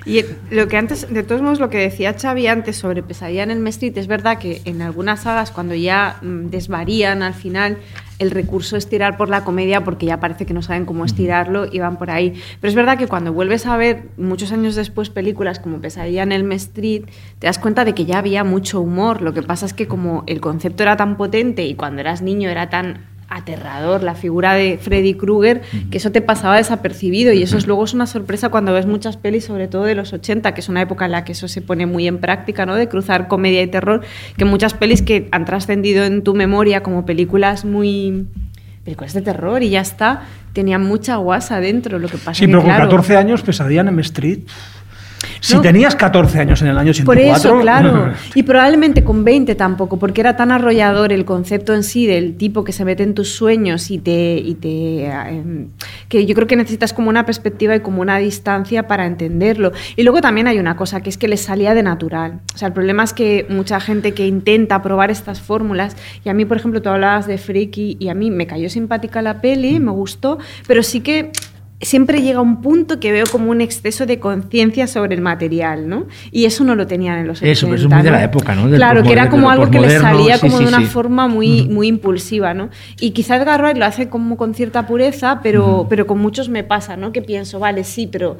Y lo que antes, de todos modos, lo que decía Xavi antes sobre Pesadilla en el Street, es verdad que en algunas sagas, cuando ya mm, desvarían al final, el recurso es tirar por la comedia porque ya parece que no saben cómo estirarlo y van por ahí. Pero es verdad que cuando vuelves a ver muchos años después películas como Pesadilla en el Street, te das cuenta de que ya había mucho humor. Lo que pasa es que como el concepto era tan potente y cuando eras niño era tan aterrador la figura de Freddy Krueger, que eso te pasaba desapercibido y eso es, luego es una sorpresa cuando ves muchas pelis, sobre todo de los 80, que es una época en la que eso se pone muy en práctica, ¿no? De cruzar comedia y terror, que muchas pelis que han trascendido en tu memoria como películas muy películas de terror y ya está, tenían mucha guasa dentro, lo que pasa Sí, que pero con claro, 14 años, Pesadilla en M Street. Si No. tenías 14 años en el año 84... Por eso, claro. Y probablemente con 20 tampoco, porque era tan arrollador el concepto en sí del tipo que se mete en tus sueños y te. Y te eh, que yo creo que necesitas como una perspectiva y como una distancia para entenderlo. Y luego también hay una cosa, que es que les salía de natural. O sea, el problema es que mucha gente que intenta probar estas fórmulas, y a mí, por ejemplo, tú hablabas de Freaky, y a mí me cayó simpática la peli, me gustó, pero sí que siempre llega un punto que veo como un exceso de conciencia sobre el material, ¿no? Y eso no lo tenían en los 80. Eso, pero eso es muy de la época, ¿no? Del claro, que era como algo que les salía sí, como sí, de una sí. forma muy, muy impulsiva, ¿no? Y quizás Edgar Wright lo hace como con cierta pureza, pero, pero con muchos me pasa, ¿no? Que pienso, vale, sí, pero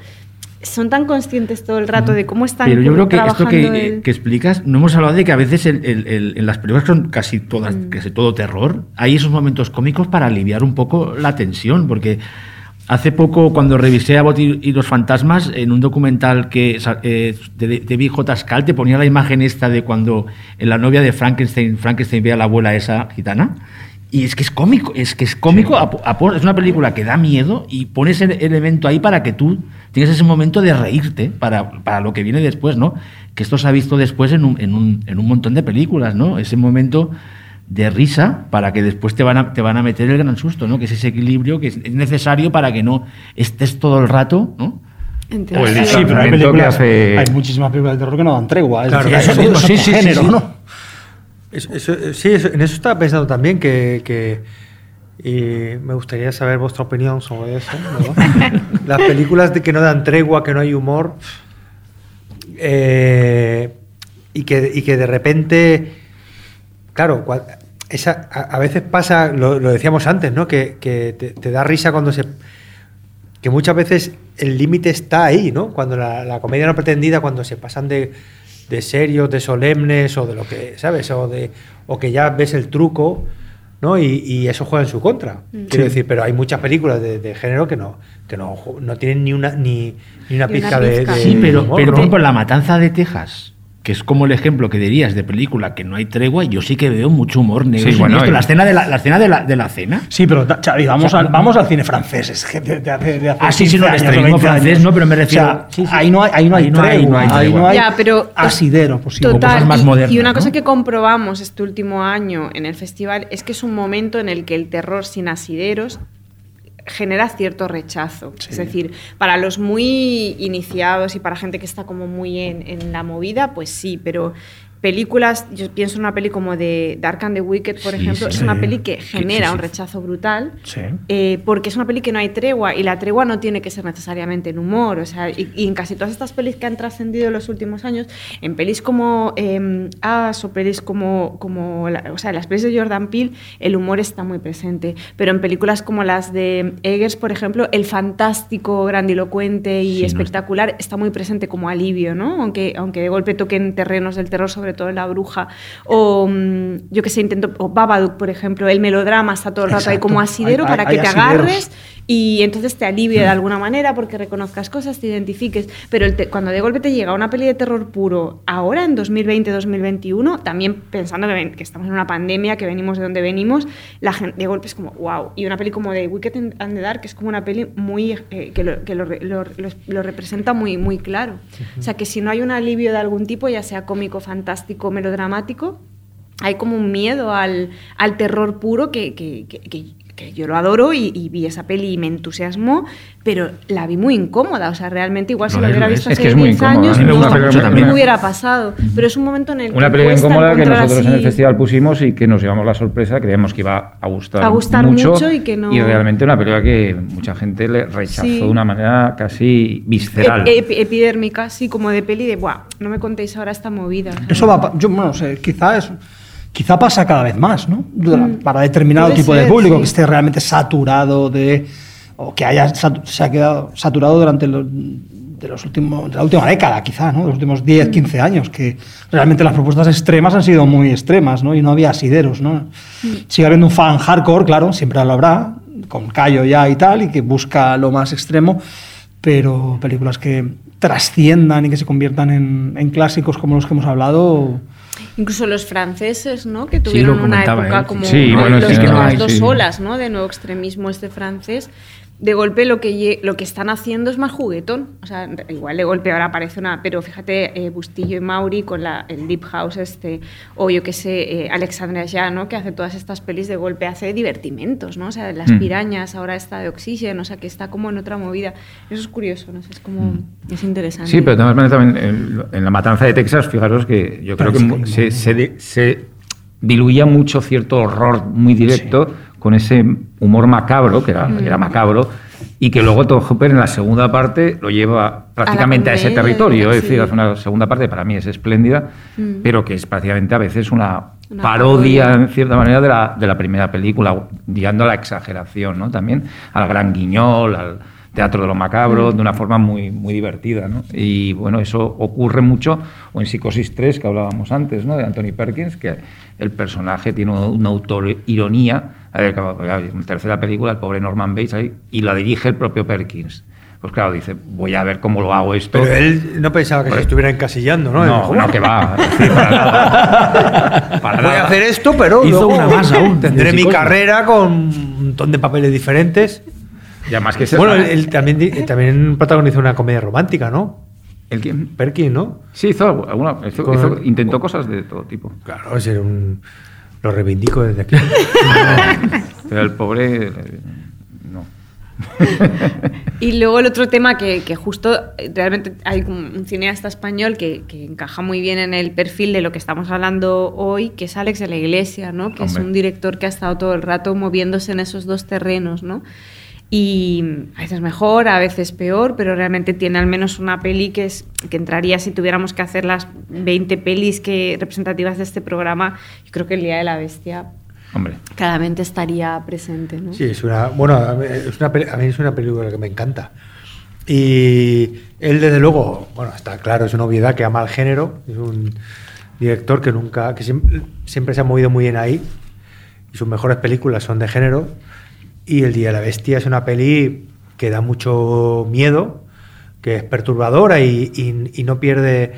son tan conscientes todo el rato de cómo están Pero yo creo que esto que, el- que explicas, no hemos hablado de que a veces el- el- en las películas son casi todas, casi todo terror, hay esos momentos cómicos para aliviar un poco la tensión, porque hace poco cuando revisé a Bot y, los fantasmas en un documental que eh, de, de David J. Scal te ponía la imagen esta de cuando en la novia de Frankenstein, Frankenstein ve a la abuela esa gitana. Y es que es cómico, es que es cómico, a po- a po- es una película que da miedo y pones el, el evento ahí para que tú tengas ese momento de reírte para, para lo que viene después, ¿no? Que esto se ha visto después en un, en un, en un montón de películas, ¿no? Ese momento de risa para que después te van a, te van a meter el gran susto, ¿no? Que es ese equilibrio que es es necesario para que no estés todo el rato, ¿no? O el Sí, pero hay películas, hace- hay muchísimas películas de terror que no dan tregua. Es Claro, decir, eso es mismo, otro sí, sí, sí, género, sí. ¿no? Es- eso- sí, eso- en eso estaba pensando también que, que- y me gustaría saber vuestra opinión sobre eso. ¿no? Las películas de que no dan tregua, que no hay humor, eh, y, que, y que de repente, claro, cua- esa, a, a veces pasa, lo, lo decíamos antes, ¿no? que, que te, te da risa cuando se... que muchas veces el límite está ahí, ¿no? Cuando la, la comedia no pretendida, cuando se pasan de, de serios, de solemnes o de lo que, ¿sabes? O, de, o que ya ves el truco, ¿no? Y, y eso juega en su contra. Mm. Quiero decir, pero hay muchas películas de, de género que no, que no, no tienen ni una, ni, ni una Ni una pizca de, Sí, pero, humor, pero ¿no? por ejemplo, La Matanza de Texas, que es como el ejemplo que dirías de película que no hay tregua, yo sí que veo mucho humor negro. Sí, bueno, y- la escena de la, la escena de la, de la cena. Sí, pero Xavi, vamos, O sea, al, vamos al cine francés. Es que de, de hace, de hace Ah, sí, sí, 15 no, el años o extremismo 20 francés, no, pero me refiero- O sea, sí, sí. Ahí no hay, ahí no hay Ahí no hay- tregua, no hay ahí tregua. no hay Ya, pero asidero posible. Total, cosas más y, modernas, y una ¿no? cosa que comprobamos este último año en el festival es que es un momento en el que el terror sin asideros genera cierto rechazo. Es decir, para los muy iniciados y para gente que está como muy en, en la movida, pues sí, pero películas, yo pienso en una peli como de Dark and the Wicked, por Sí, ejemplo, sí. es una peli que genera sí, un rechazo brutal. Eh, porque es una peli que no hay tregua y la tregua no tiene que ser necesariamente en humor. O sea, y, y en casi todas estas pelis que han trascendido en los últimos años, en pelis como eh, As o pelis como, como la- o sea, en las pelis de Jordan Peele, el humor está muy presente. Pero en películas como las de Eggers, por ejemplo, el fantástico, grandilocuente y Sí, no espectacular está muy presente como alivio, ¿no? Aunque, aunque de golpe toquen terrenos del terror, sobre todo en La Bruja, o mm, yo que sé, intento, o Babadook, por ejemplo, el melodrama está todo el rato ahí como asidero Hay- para hay- que hay te asideros. agarres y entonces te alivie de alguna manera porque reconozcas cosas, te identifiques. Pero el te- cuando de golpe te llega una peli de terror puro, ahora en 2020-2021, también pensando que, que estamos en una pandemia, que venimos de donde venimos, la gente de golpe es como, wow. Y una peli como de Wicked and the Dark, que es como una peli muy eh, que, lo, que lo lo- lo- representa muy, muy claro. O sea, que si no hay un alivio de algún tipo, ya sea cómico, fantástico, melodramático, hay como un miedo al, al terror puro que, que- que- que- yo lo adoro y, y vi esa peli y me entusiasmó, pero la vi muy incómoda. O sea, realmente igual si No, es- hubiera visto es hace que es muy 10 incómoda. años no, no hubiera pasado. Pero es un momento en el que Una película incómoda que nosotros en el así- festival pusimos y que nos llevamos la sorpresa, creíamos que iba a gustar, A gustar mucho y que no- realmente una película que mucha gente le rechazó Sí. de una manera casi visceral. ep- ep- epidérmica, así como de peli de, Buah, no me contéis ahora esta movida. Eso va, yo bueno, no sé, quizá es, quizá pasa cada vez más, ¿no? Mm. Para determinado Puede tipo de ser, público sí. que esté realmente saturado de o que haya se ha quedado saturado durante los de los últimos de la última década, quizá, ¿no? De los últimos Mm. 10, 15 años que realmente las propuestas extremas han sido muy extremas, ¿no? Y no había asideros, ¿no? Mm. Sigue habiendo un fan hardcore, claro, siempre lo habrá, con callo ya y tal y que busca lo más extremo, pero películas que trasciendan y que se conviertan en, en clásicos como los que hemos hablado, Incluso los franceses, ¿no? Que tuvieron una época él. como Sí, ¿no? bueno, los- es que no las dos sí. olas, ¿no? De nuevo extremismo este francés. De golpe lo que, lo que están haciendo es más juguetón. O sea, igual de golpe ahora aparece una... Pero fíjate, eh, Bustillo y Mauri con la, el Deep House este, o yo qué sé, eh, Alexandra Ya, ¿no? Que hace todas estas pelis de golpe, hace divertimentos, ¿no? O sea, Las Mm. pirañas, ahora está de Oxygen, o sea, que está como en otra movida. Eso es curioso, ¿no? sé, es como... Es interesante. Sí, pero de todas maneras también en, en la matanza de Texas, fijaros que yo creo que se, se se diluía mucho cierto horror muy directo con ese humor macabro, que era, Mm. era macabro, y que luego Todd Hooper en la segunda parte lo lleva prácticamente a, ese comedia, territorio. Es decir, hace una segunda parte para mí es espléndida, Mm. pero que es prácticamente a veces una, Una parodia, parodia. en cierta manera, de la, de la primera película, guiando a la exageración, ¿no? También al gran guiñol, al teatro de lo macabro, Mm. de una forma muy, muy divertida, ¿no? Y bueno, eso ocurre mucho, o en Psicosis 3, que hablábamos antes, ¿no? De Anthony Perkins, que el personaje tiene una autoironía, tercera película, el pobre Norman Bates ahí, y la dirige el propio Perkins. Pues claro, dice, voy a ver cómo lo hago esto. Pero él no pensaba que se estuviera encasillando, ¿no? No, no, que va. sí, para nada. Para Voy a hacer esto, pero Hizo luego una más aún, tendré mi carrera con un montón de papeles diferentes. Y además que Bueno, él, él también, di- también protagonizó una comedia romántica, ¿no? ¿El quién? Perkins, ¿no? Sí, hizo, alguna, hizo- Con- hizo- intentó cosas de todo tipo. Claro, era un... Lo reivindico desde aquí. Pero el pobre. No. Y luego el otro tema que, que justo eh, realmente hay un cineasta español que, que encaja muy bien en el perfil de lo que estamos hablando hoy, que es Alex de la Iglesia, ¿no? que es Hombre. un director que ha estado todo el rato moviéndose en esos dos terrenos. ¿no? Y a veces mejor, a veces peor, pero realmente tiene al menos una peli que, es, que entraría si tuviéramos que hacer las 20 pelis que, representativas de este programa. Yo creo que el Día de la Bestia Hombre. claramente estaría presente. ¿no? Sí, es una... Bueno, a mí es una, a mí es una película que me encanta. Y él, desde luego, bueno, está claro, es una obviedad que ama el género. Es un director que nunca, que siempre, siempre se ha movido muy bien ahí. Y sus mejores películas son de género. Y El Día de la Bestia es una peli que da mucho miedo, que es perturbadora y, y- y no pierde.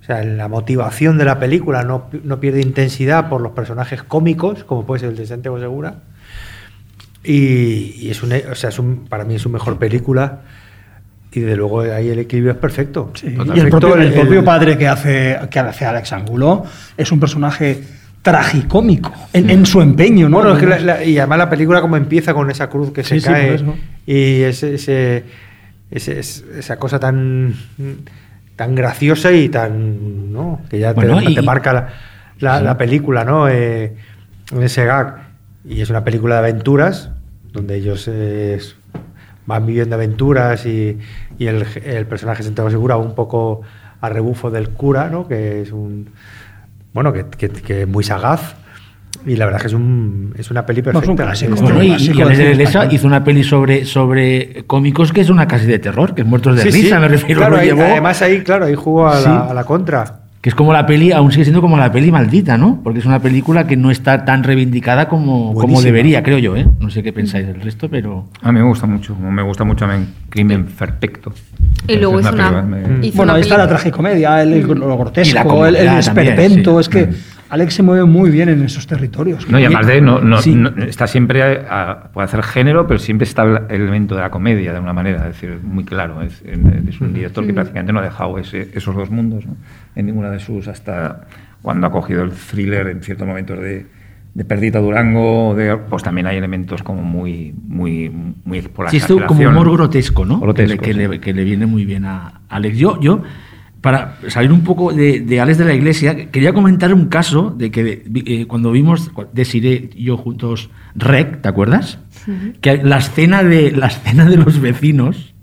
O sea, la motivación de la película no, no pierde intensidad por los personajes cómicos, como puede ser el de Santiago Segura. Y, y es un, o sea, es un- para mí es su mejor película. Y desde luego ahí el equilibrio es perfecto. Y el propio, el propio padre que hace, que hace Alex Angulo es un personaje tragicómico en, en su empeño, ¿no? Bueno, es que la- la- y además la película como empieza con esa cruz que Sí, se sí, cae eso. y ese, ese- ese- es- esa cosa tan tan graciosa y tan ¿no? que ya te- Bueno, te, y- marca la, la- Sí. la película, ¿no? Eh, en ese gag y es una película de aventuras donde ellos eh, van viviendo aventuras y, y el, el personaje Santiago Segura un poco a rebufo del cura, ¿no? Que es un bueno, que, que- que es muy sagaz. Y la verdad es que es, un, es una peli es un perfecta. clásico. Bueno, y, y de español. hizo una peli sobre, sobre cómicos que es una casi de terror, que es Muertos de Sí, sí. Risa, me refiero. Claro, ahí- llevó, además ahí, claro, ahí jugó a, Sí. la, a la contra. Que es como la peli, aún sigue siendo como la peli maldita, ¿no? Porque es una película que no está tan reivindicada como, como debería, creo yo, ¿eh? No sé qué pensáis del resto, pero... A mí me gusta mucho, me gusta mucho también Crimen Perfecto. Y luego Es una, película me- Bueno, una ahí está la tragicomedia, el, el- lo Y la grotesco, el, el esperpento. sí. Es que Mm. Alex se mueve muy bien en esos territorios. No, y además de, no, no- Sí. no- está siempre, a- puede hacer género, pero siempre está el elemento de la comedia de una manera, es decir, muy claro. Es, es un director que prácticamente no ha dejado ese- esos dos mundos ¿no? en ninguna de sus, hasta cuando ha cogido el thriller en ciertos momentos de, de Perdita Durango, de, pues también hay elementos como muy, muy, muy por la Sí, esto como humor grotesco, ¿no? Grotesco, que, le, que le- que le viene muy bien a Alex. Yo, yo para salir un poco de, de Alex de la Iglesia, quería comentar un caso de que eh, cuando vimos, Desiré y yo juntos, Rec, ¿te acuerdas? Que la escena de, la escena de los vecinos,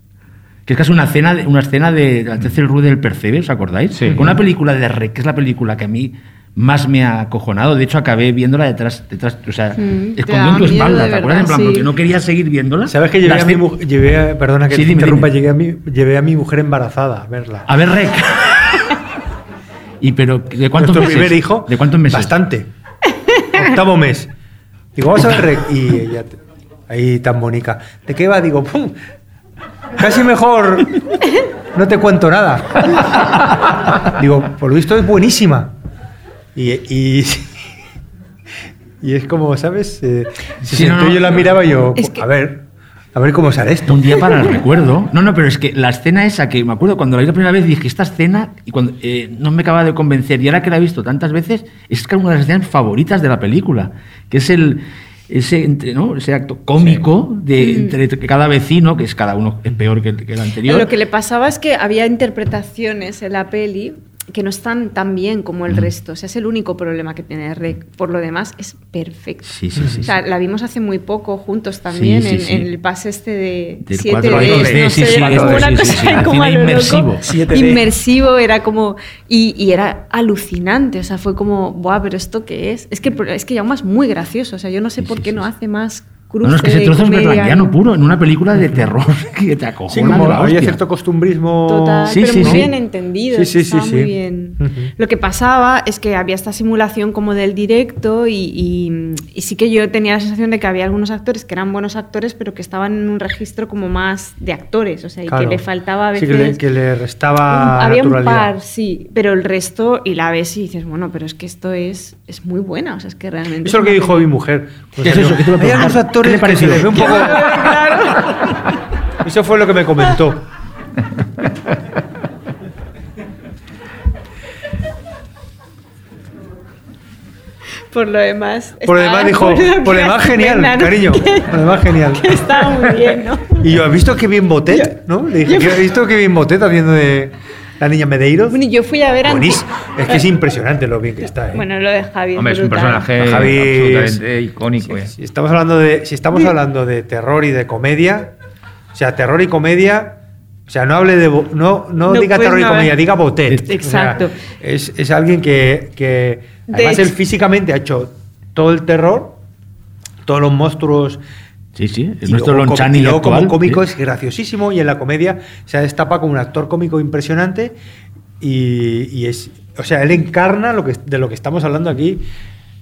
que es casi una escena de, una escena de, la tercera Rue del Percebe, ¿os acordáis? Sí. Con una película de Rec, que es la película que a mí más me ha acojonado. De hecho, acabé viéndola detrás, detrás o sea, Mm, escondiendo tu espalda, ¿te acuerdas? En plan, sí. porque no quería seguir viéndola. ¿Sabes que llevé La a mi mujer, llevé a- perdona que Sí, te dime, interrumpa, dime. llegué a mi, llevé a mi mujer embarazada a verla. A ver, Rec. ¿Y pero de cuántos Nuestro meses? primer hijo. ¿De cuántos meses? Bastante. Octavo mes. Digo, vamos a ver rec. Y ella, ahí tan bonita. ¿De qué va? Digo, pum. Casi mejor. No te cuento nada. Digo, por lo visto es buenísima. Y, y, y es como, ¿sabes? Eh, se Sí, no, no, yo la miraba y yo, Es que- a ver, a ver cómo sale esto. Un día para el recuerdo. No, no, pero es que la escena esa que me acuerdo cuando la vi la primera vez dije, esta escena, y cuando eh, no me acaba de convencer, y ahora que la he visto tantas veces, es que es una de las escenas favoritas de la película, que es el ese, entre- ¿no? ese acto cómico de entre cada vecino, que es cada uno es peor que que el anterior. Lo que le pasaba es que había interpretaciones en la peli que no están tan bien como el resto. O sea, es el único problema que tiene Rec. Por lo demás, es perfecto. Sí, sí, sí. O sea, la vimos hace muy poco juntos también Sí, sí, en, sí. en el pase este de Del 7 4 d no sí, sé, sí, era sí, como una cosa como a lo inmersivo. 7D. Inmersivo era como y, y era alucinante, o sea, fue como, "Buah, pero esto qué es?" Es que es que Jaume es muy gracioso, o sea, yo no sé Sí, por sí, qué sí, no hace más cruce no, es que ese trozo es comedia, berlanguiano ¿no? puro, en una película de terror que te acojona. Sí, como había cierto costumbrismo. Total, Sí, pero sí, muy sí. bien entendido, Sí, sí, sí, muy sí. bien. Ujú. Lo que pasaba es que había esta simulación como del directo y, y- y sí que yo tenía la sensación de que había algunos actores que eran buenos actores, pero que estaban en un registro como más de actores, o sea, y Claro. que le faltaba a Sí, veces... que le, que le un- restaba. había un par, sí, pero el resto, y la ves y dices, bueno, pero es que esto es, es muy buena, o sea, es que realmente... Eso es lo que dijo mi mujer. ¿Qué es eso? ¿Qué te iba ¿Qué le que se ve un poco. Eso fue lo que me comentó. Por lo demás... Por lo demás dijo, por lo demás genial, cariño. Que- Por lo demás genial. que estaba muy bien, ¿no? Y yo, ¿has visto que bien Botet? ¿No? Le dije, ¿has visto que bien Botet haciendo de la niña Medeiros? Bueno, yo fui a ver antes- Buenísimo. Es que es impresionante lo bien que está. ¿eh? Bueno, lo de Javi. Hombre, es un personaje Javi es- absolutamente icónico. eh. Si estamos hablando de, si estamos hablando de terror y de comedia, o sea, terror y comedia, o sea, no hable de no, no, No, diga pues terror y no, comedia, diga botet. Exacto. O sea, es, es alguien que, que De además él físicamente ha hecho todo el terror, todos los monstruos Sí, Sí, es Y nuestro luego, Lon como- y luego actual, como cómico sí. es graciosísimo y en la comedia se destapa como un actor cómico impresionante y, y es, o sea, él encarna lo que, de lo que estamos hablando aquí.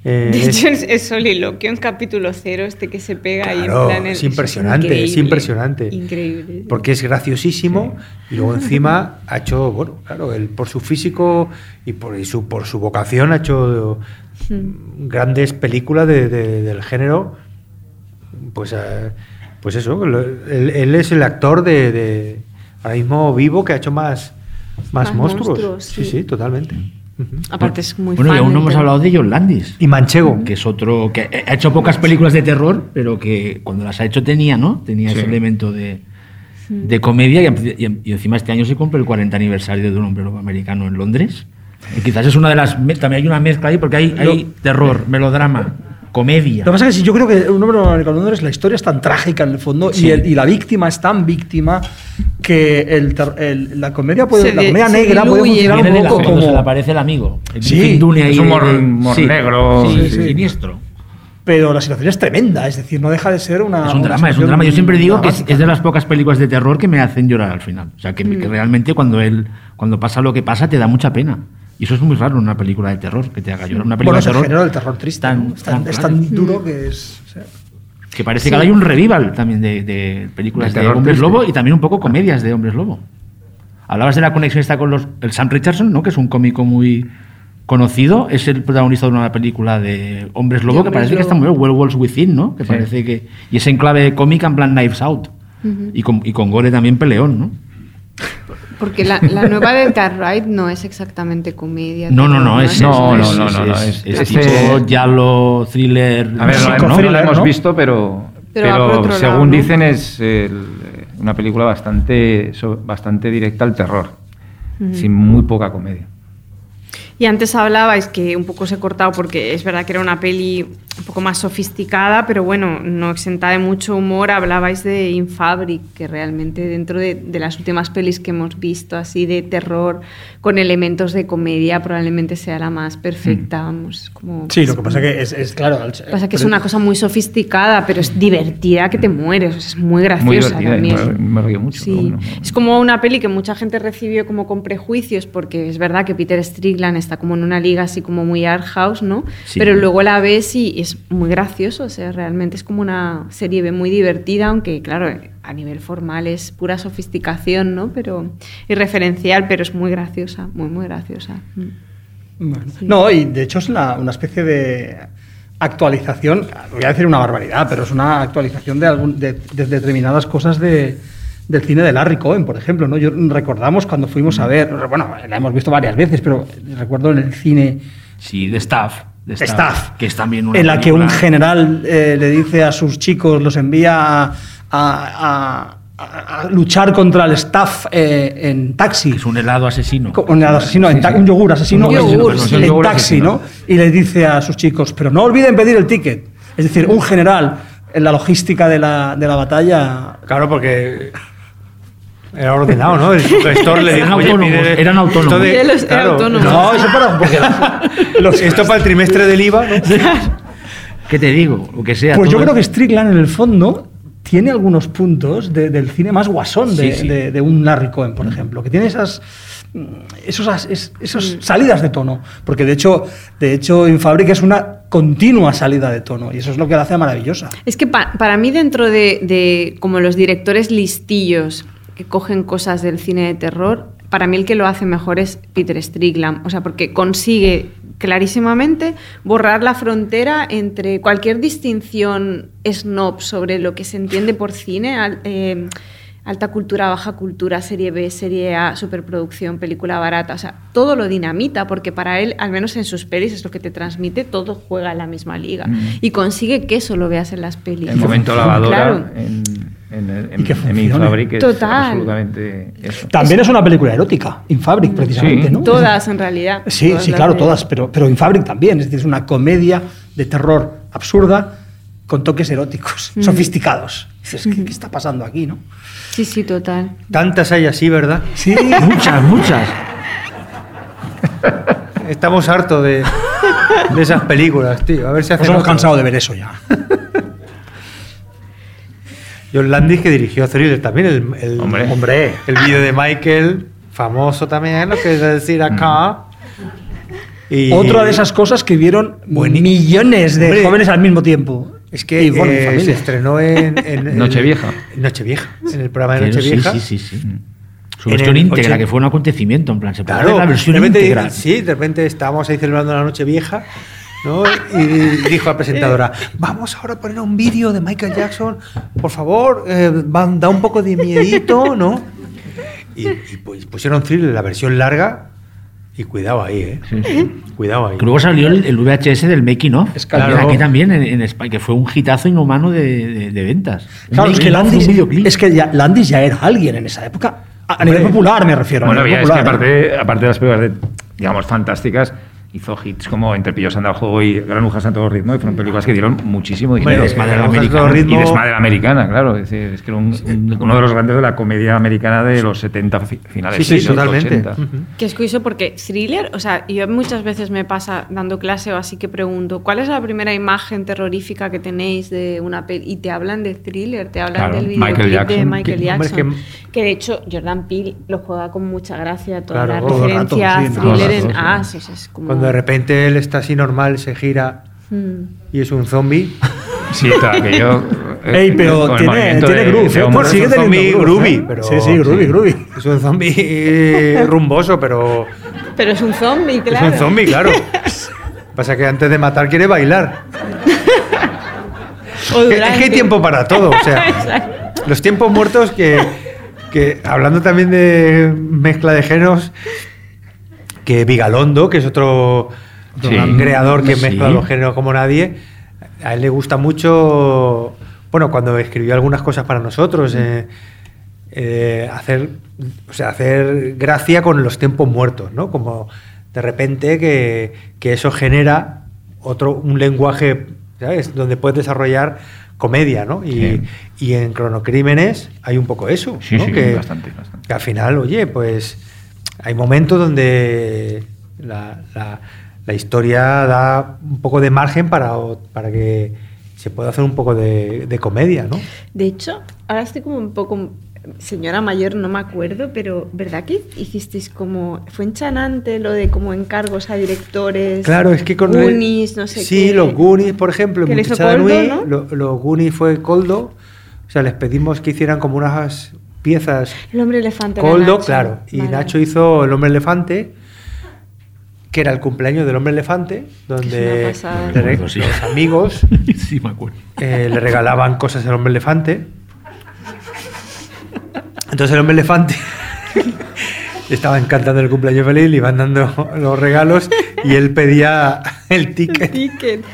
eh, De es- hecho, es, es soliloquio en capítulo cero, este que se pega ahí en Claro, plan. es impresionante, es impresionante. Increíble. porque es graciosísimo y luego encima ha hecho, bueno, claro, él por su físico y por, y su, por su vocación ha hecho Mm. grandes películas de- de- del género. Pues, eh, pues eso, él, él es el actor de, de- ahora mismo vivo que ha hecho más, más, Más monstruos. monstruos, sí, sí. sí, totalmente. Aparte es muy Bueno, y fan aún no hemos hablado de John Landis. Y Manchego. Que es otro. que ha hecho pocas películas de terror, pero que cuando las ha hecho tenía, ¿no? Tenía ese elemento de, de comedia. Y, y- y encima este año se cumple el 40 aniversario de un hombre americano en Londres. Y quizás es una de las. También hay una mezcla ahí, porque hay, hay terror, melodrama, comedia. Lo que pasa es que sí, yo creo que un hombre americano en Londres, la historia es tan trágica en el fondo Sí. y, el- y la víctima es tan víctima que el el- la comedia puede, Se la de- comedia se negra puede funcionar de un poco cuando se le como. aparece el amigo. El Sí, es humor- de- humor sí. negro, Sí, sí, sí. siniestro. Pero la situación es tremenda, es decir, no deja de ser una. Es un drama, es un drama. Yo siempre digo que es, es de las pocas películas de terror que me hacen llorar al final. O sea, que, que realmente cuando él, cuando pasa lo que pasa, te da mucha pena. Y eso es muy raro en una película de terror, que te haga llorar. Una Bueno, película es de el terror género del terror triste. tan- ¿no? Es tan, tan es claro. tan duro que es. o sea, que parece que ahora hay un revival también de, de películas De hombres triste. lobo y también un poco comedias de hombres lobo. Hablabas de la conexión esta con los, el Sam Richardson, ¿no? que es un cómico muy conocido, es el protagonista de una película de hombres lobo De que parece que está muy bien, Werewolves Within, ¿no? Que Sí. parece que y es en clave cómica en plan Knives Out. y, con, y con Gore también peleón, ¿no? Porque la, la nueva de Cartwright no es exactamente comedia. No, no, no, es, No, es- no, no, no, no, es- es- es este- tipo giallo, thriller. A ver, no, la hemos ¿no? visto, pero, Pero lado, según ¿no? dicen es el- una película bastante, bastante directa al terror, sin muy poca comedia. Y antes hablabais que un poco se he cortado porque es verdad que era una peli un poco más sofisticada, pero bueno, no exenta de mucho humor. Hablabais de Infabric, que realmente dentro de, de las últimas pelis que hemos visto, así de terror, con elementos de comedia, probablemente sea la más perfecta. Vamos, como, Sí, lo que pasa que es, es claro. Pasa que es una cosa muy sofisticada, pero es divertida que te mueres. o sea, es muy graciosa Muy también. me, río mucho. Sí, bueno. es como una peli que mucha gente recibió como con prejuicios, porque es verdad que Peter Strickland está como en una liga así como muy art house, ¿no? Sí. Pero luego la ves y es muy gracioso, o sea, realmente es como una serie muy divertida, aunque claro, a nivel formal es pura sofisticación, ¿no? Pero y referencial, pero es muy graciosa, muy muy graciosa. Bueno, No, y de hecho es la- una especie de actualización, voy a decir una barbaridad, pero es una actualización de, algún, de, de determinadas cosas de, del cine de Larry Cohen, por ejemplo. ¿no? Yo, recordamos cuando fuimos a ver, bueno, la hemos visto varias veces, pero recuerdo en el cine Sí, de Staff. De Staff, Que es también una en la que un general eh, le dice a sus chicos, los envía a, a- a- a- a luchar contra el staff eh, en taxi. es un helado asesino. Un asesino, en Sí, ta- sí. un yogur asesino, Un en- yogur, en, sí. Un yogur taxi, asesino. ¿no? Y le dice a sus chicos, pero no olviden pedir el ticket. Es decir, un general en la logística de la, de la batalla. Claro, porque era ordenado, ¿no? El superstore le Eran dijo, oye, pide eran autónomos. esto de- autónomo. No, eso para porque los- Esto para el trimestre del IVA, ¿no? ¿Qué te digo? Lo que sea. Pues yo creo que Strickland en el fondo tiene algunos puntos de- del cine más guasón de, Sí, sí. de- de un Larry Cohen, por ejemplo, que tiene esas mm, esos, esos salidas de tono, porque de hecho, de hecho Infabric es una continua salida de tono y eso es lo que la hace maravillosa. Es que pa- para mí dentro de, de como los directores listillos que cogen cosas del cine de terror, para mí el que lo hace mejor es Peter Strickland, o sea, porque consigue clarísimamente borrar la frontera entre cualquier distinción snob sobre lo que se entiende por cine, eh, alta cultura, baja cultura, serie B, serie A, superproducción, película barata, o sea, todo lo dinamita, porque para él, al menos en sus pelis, es lo que te transmite, todo juega en la misma liga. Mm. Y consigue que eso lo veas en las pelis. El momento lavadora Claro. en, en. Infabric es Total. absolutamente eso. También es una película erótica, Infabric precisamente, Sí. ¿no? Todas, en realidad. Sí, Todas sí, claro, todas, pero, pero Infabric también, es decir, es una comedia de terror absurda con toques eróticos, Mm. sofisticados. Dices, ¿qué, qué está pasando aquí, no? Sí, sí, total. Tantas hay así, ¿verdad? Sí, Muchas, muchas. Estamos hartos de, de esas películas, tío. A ver si Nos hacemos hemos cansado de ver eso ya. John Landis que dirigió Thriller también, el, el, Hombre. el vídeo de Michael, famoso también, lo que es decir acá. Y- Otra de esas cosas que vieron millones de Hombre, jóvenes al mismo tiempo. Es que Y, bueno, eh, familia. se estrenó en, en- Nochevieja. en Nochevieja, en el programa de Pero sí, Nochevieja. sí, sí, sí. Su versión íntegra, 80. que fue un acontecimiento, en plan, se puede Claro, ver la versión de repente, íntegra. sí, de repente estábamos ahí celebrando la noche vieja, ¿no? Y dijo la presentadora, vamos ahora a poner un vídeo de Michael Jackson, por favor, eh, van- da un poco de miedito, ¿no? Y, y pues pusieron thriller, la versión larga, y cuidado ahí, ¿eh? Cuidado ahí. Luego salió el, el VHS del Making of. Claro. Aquí también en, en España, que fue un hitazo inhumano de, de- de ventas. Claro, es que Landis, es que ya, Landis ya era alguien en esa época. A, a nivel popular me refiero. Bueno, a nivel ya es que popular. aparte, aparte de las películas, de, digamos, fantásticas, hizo hits como Entre Pillos anda al juego y Granujas a todo ritmo, y fueron películas que dieron muchísimo dinero. Desmadre Americana. ritmo. Y Desmadre Americana, claro. Es, decir, es que era un- un- uno de los grandes de la comedia americana de los 70, fi- finales Sí, sí, los totalmente. 80. Ujú. Que es curioso porque thriller, o sea, yo muchas veces me pasa dando clase o así que pregunto, ¿cuál es la primera imagen terrorífica que tenéis de una peli? Y te hablan de thriller, te hablan Claro, del Michael videoclip de Jackson. Michael Que- hombre, Jackson. que- que, de hecho Jordan Peele lo juega con mucha gracia, toda Claro, la el rato, referencia sí, a no, thriller el en As, o sea, es como... Cuando de repente él está así normal, se gira Mm. y es un zombie. Sí, claro, que yo. eh, Ey, pero tiene, tiene de- groove, de ¿eh? Sigue es un zombie groovy, ¿eh? pero- Sí, sí, groovy, groovy. Es un zombie rumboso, pero Pero es un zombie, claro. es un zombie, claro. Pasa que antes de matar quiere bailar. O Es que hay tiempo para todo. O sea, los tiempos muertos que, que, hablando también de mezcla de géneros, que Vigalondo, que es otro Sí. gran creador que Sí. mezcla los géneros como nadie, a él le gusta mucho, bueno, cuando escribió algunas cosas para nosotros, eh, eh, hacer, o sea, hacer gracia con los tiempos muertos, ¿no? Como de repente que, que eso genera otro, un lenguaje, ¿sabes? Donde puedes desarrollar comedia, ¿no? Y, Sí. y en Cronocrímenes hay un poco eso, Sí, ¿no? sí, que, bastante, bastante. que al final, oye, pues hay momentos donde la, la- la historia da un poco de margen para, para que se pueda hacer un poco de, de comedia, ¿no? De hecho, ahora estoy como un poco señora mayor, no me acuerdo, pero ¿verdad que hicisteis como fue en Chanante lo de como encargos a directores? Claro, es que con Goonies, no sé Sí, qué. los Goonies, por ejemplo, en Muchachada Coldo, Nui, ¿no? lo- los Goonies fue Coldo. O sea, les pedimos que hicieran como unas piezas El hombre elefante. Coldo, Nacho. claro. Y Vale. Nacho hizo El Hombre Elefante, que era el cumpleaños del Hombre Elefante, donde le re- Recuerdo, sí. los amigos sí, me acuerdo. eh, le regalaban cosas al Hombre Elefante. Entonces el Hombre Elefante le estaba encantando el cumpleaños feliz, le iban dando los regalos y él pedía el ticket. Ticket.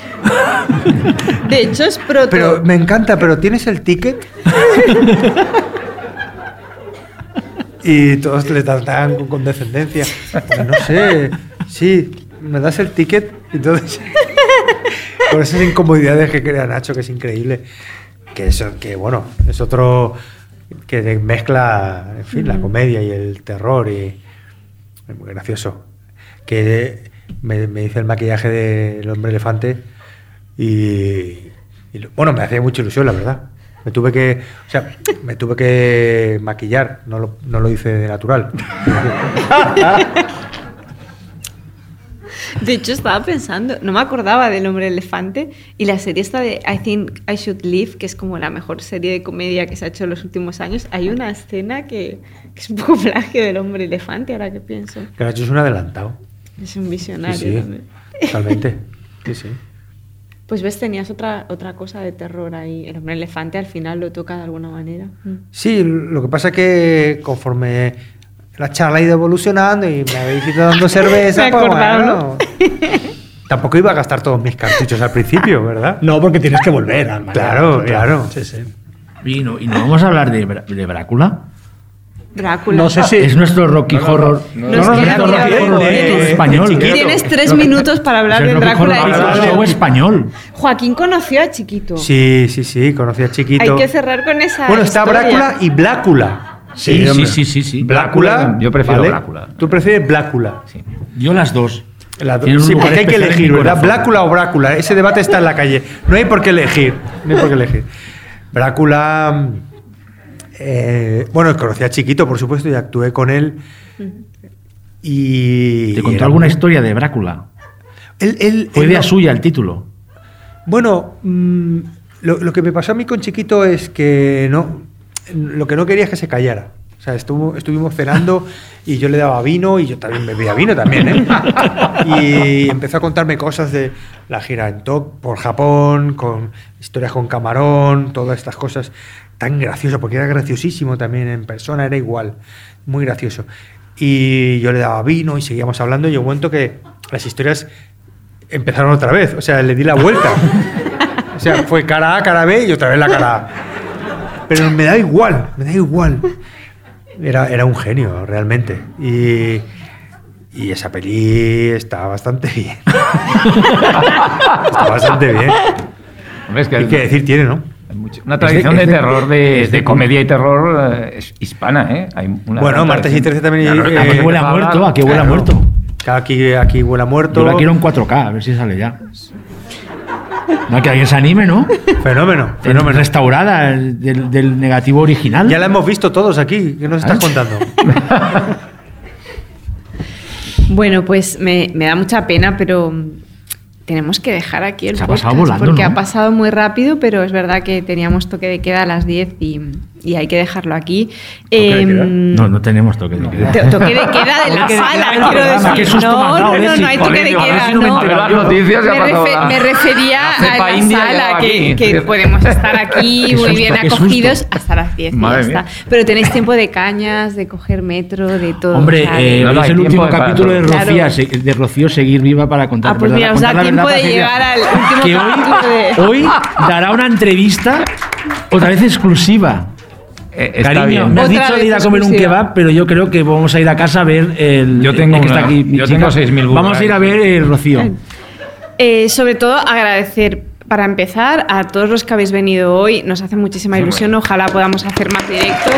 De hecho, es proto. Pero me encanta, pero ¿tienes el ticket? Y todos le trataban con condescendencia. Pues no sé, sí, ¿me das el ticket? Entonces, con esas incomodidades que crea Nacho, que es increíble. Que eso, que bueno, es otro que mezcla, en fin, la comedia y el terror y es muy gracioso. Que me, me hice el maquillaje del hombre elefante y, y bueno, me hacía mucha ilusión, la verdad. Me tuve que, o sea, me tuve que maquillar, no lo, no lo hice de natural. De hecho, estaba pensando, no me acordaba del hombre elefante y la serie esta de I Think I Should Live, que es como la mejor serie de comedia que se ha hecho en los últimos años. Hay una escena que, que es un poco plagio del hombre elefante, ahora que pienso. Nacho es un adelantado. Es un Sí, visionario sí, también. totalmente. Sí, sí. Pues ves, tenías otra, otra cosa de terror ahí. El hombre elefante al final lo toca de alguna manera. Mm. Sí, lo que pasa es que conforme la charla ha ido evolucionando y me habéis ido dando cerveza, pues bueno, Tampoco iba a gastar todos mis cartuchos al principio, ¿verdad? No, porque tienes que volver al Claro, claro. Sí, sí. Y no, y no vamos a hablar de, de Brácula. Drácula. No sé si. Es nuestro Rocky Horror. no, no, nuestro Rocky Horror tienes- español. Tienes tres minutos para hablar de Drácula. Horror español. Joaquín conoció a Chiquito. Sí, sí, sí, conocí a Chiquito. Hay que cerrar con esa. Bueno, está. Brácula y Blácula. Sí, sí, sí, sí, sí. Blácula. yo prefiero. Blácula. Tú prefieres Blácula. Yo las dos. Sí, porque hay que elegir, ¿verdad? Blácula o Brácula. Ese debate está en la calle. No hay por qué elegir. No hay por qué elegir. Brácula. Eh, bueno, conocí a Chiquito, por supuesto, y actué con él. Y. ¿Te contó alguna historia de Brácula? Él, él- Fue él idea no- suya el título. Bueno, mm, lo, lo que me pasó a mí con Chiquito es que no, lo que no quería es que se callara. O sea, estuvo, estuvimos cenando y yo le daba vino y yo también bebía vino también, ¿eh? Y empezó a contarme cosas de la gira en top por Japón, con historias con camarón, todas estas cosas tan gracioso, porque era graciosísimo también en persona, era igual, muy gracioso. Y yo le daba vino y seguíamos hablando y un momento que las historias empezaron otra vez, o sea, le di la vuelta. O sea, fue cara A, cara B y otra vez la cara A. Pero me da igual, me da igual. Era, era un genio, realmente. Y, y esa peli está bastante bien. está bastante bien. Hombre, es que Hay que decir, tiene, ¿no? Una tradición es de, de- terror, de, es de- de comedia y terror eh, hispana, ¿eh? Hay una Bueno, martes y tradición. 13 también. Claro, eh, Aquí huele a muerto, aquí huele a claro. muerto. Aquí, aquí huele a muerto. Yo la quiero en 4K, a ver si sale ya. No, que alguien se anime, ¿no? Fenómeno, fenómeno. Restaurada el- del, del negativo original. Ya la hemos visto todos aquí. ¿Qué nos estás ¿Ah? contando? Bueno, pues me, me da mucha pena, pero tenemos que dejar aquí el Se ha podcast pasado volando, porque ¿no? ha pasado muy rápido, pero es verdad que teníamos toque de queda a las 10 y, y hay que dejarlo aquí. de Em, queda? No, no tenemos toque de queda. to- Toque de queda de la Toque de sala, quiero programa, qué decir. susto me No, no, no, no hay toque de queda. si no me refería la a la india sala, que, podemos estar aquí Qué muy susto, bien acogidos hasta las 10 y ya Madre está. mía. Pero tenéis tiempo de cañas, de coger metro, de todo. Hombre, eh, es el último capítulo de. Rocío, Claro. se- de Rocío seguir viva para contar. Ah, pues ¿verdad? mira, os da tiempo de llegar al último capítulo de... hoy dará una entrevista, otra vez exclusiva. Eh, está Cariño, bien. me has Otra dicho de ir a comer un exclusiva. kebab, pero yo creo que vamos a ir a casa a ver el. Yo tengo el que una- está aquí. mi yo chica. tengo 6.000 Vamos a ir a ver el Rocío. Eh, sobre todo agradecer, para empezar, a todos los que habéis venido hoy. Nos hace muchísima ilusión. Ojalá podamos hacer más directos.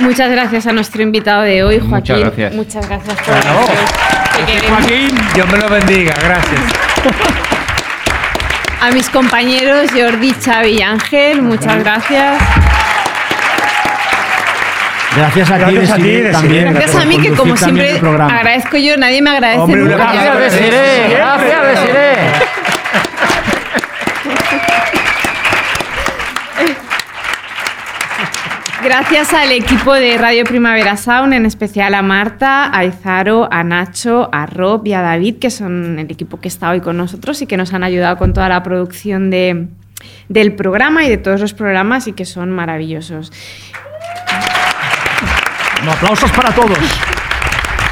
Muchas gracias a nuestro invitado de hoy, Joaquín. Muchas gracias. Muchas gracias por queremos. Joaquín, Dios me lo bendiga. Gracias. A mis compañeros Jordi, Xavi y Ángel, muchas gracias. Gracias a ti, Gracias a ti, también. Gracias a mí, que como siempre agradezco yo, nadie me agradece Hombre, nunca. gracias, Gracias, Desiree. Gracias, Desiree. Gracias al equipo de Radio Primavera Sound, en especial a Marta, a Izaro, a Nacho, a Rob y a David, que son el equipo que está hoy con nosotros y que nos han ayudado con toda la producción de- del programa y de todos los programas y que son maravillosos. No, aplausos para todos.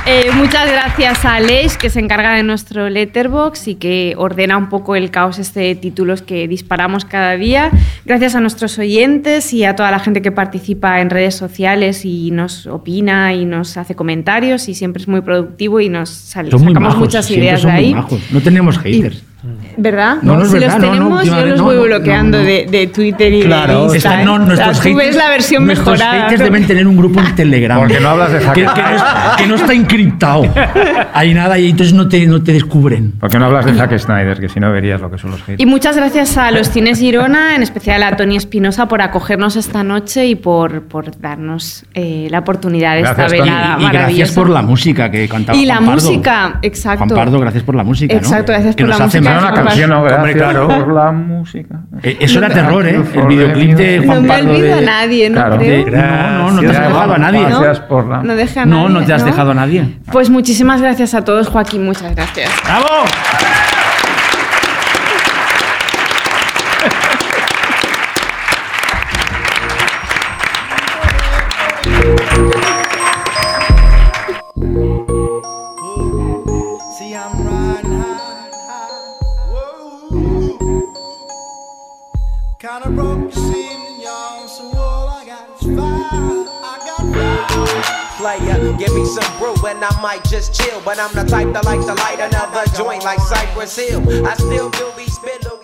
Eh, muchas gracias a Aleix, que se encarga de nuestro letterbox y que ordena un poco el caos este de títulos que disparamos cada día. Gracias a nuestros oyentes y a toda la gente que participa en redes sociales y nos opina y nos hace comentarios y siempre es muy productivo y nos sacamos majos, muchas ideas de ahí. No tenemos haters. ¿Verdad? No, no es si verdad, los no, no, tenemos, yo los no, voy no, bloqueando no, no. De, de Twitter y Claro, de Insta. Están, ¿eh? no, O sea, nuestros tú ves la versión nuestros mejorada. haters deben tener un grupo en Telegram. Porque no hablas de Zack que, que no, es- que no está encriptado. Hay nada y entonces no te, no te descubren. ¿Por qué no hablas de Zack Snyder? Que si no verías lo que son los haters. Y muchas gracias a los Cines Girona, en especial a Tony Espinosa, por acogernos esta noche y por, por darnos eh, la oportunidad de Gracias, esta velada Y gracias maravillosa. por la música que cantaba Y la Juan Pardo. música, exacto. Juan Pardo, gracias por la música. ¿no? Exacto, gracias Que por nos la hace música. Era una canción, ¿no? Hombre, claro. por la música. Eh, Eso era terror, ¿eh? El videoclip de No Juan me Pardo. olvido de- a nadie, ¿no Claro. creo? no, no, no te has dejado a nadie. ¿No? Gracias por la... No deja a No, no nadie, te has dejado a nadie. Pues muchísimas gracias a todos, Joaquín, muchas gracias. ¡Bravo! Player, give me some brew and I might just chill. But I'm the type that like to light another joint like Cypress Hill. I still do be spittle.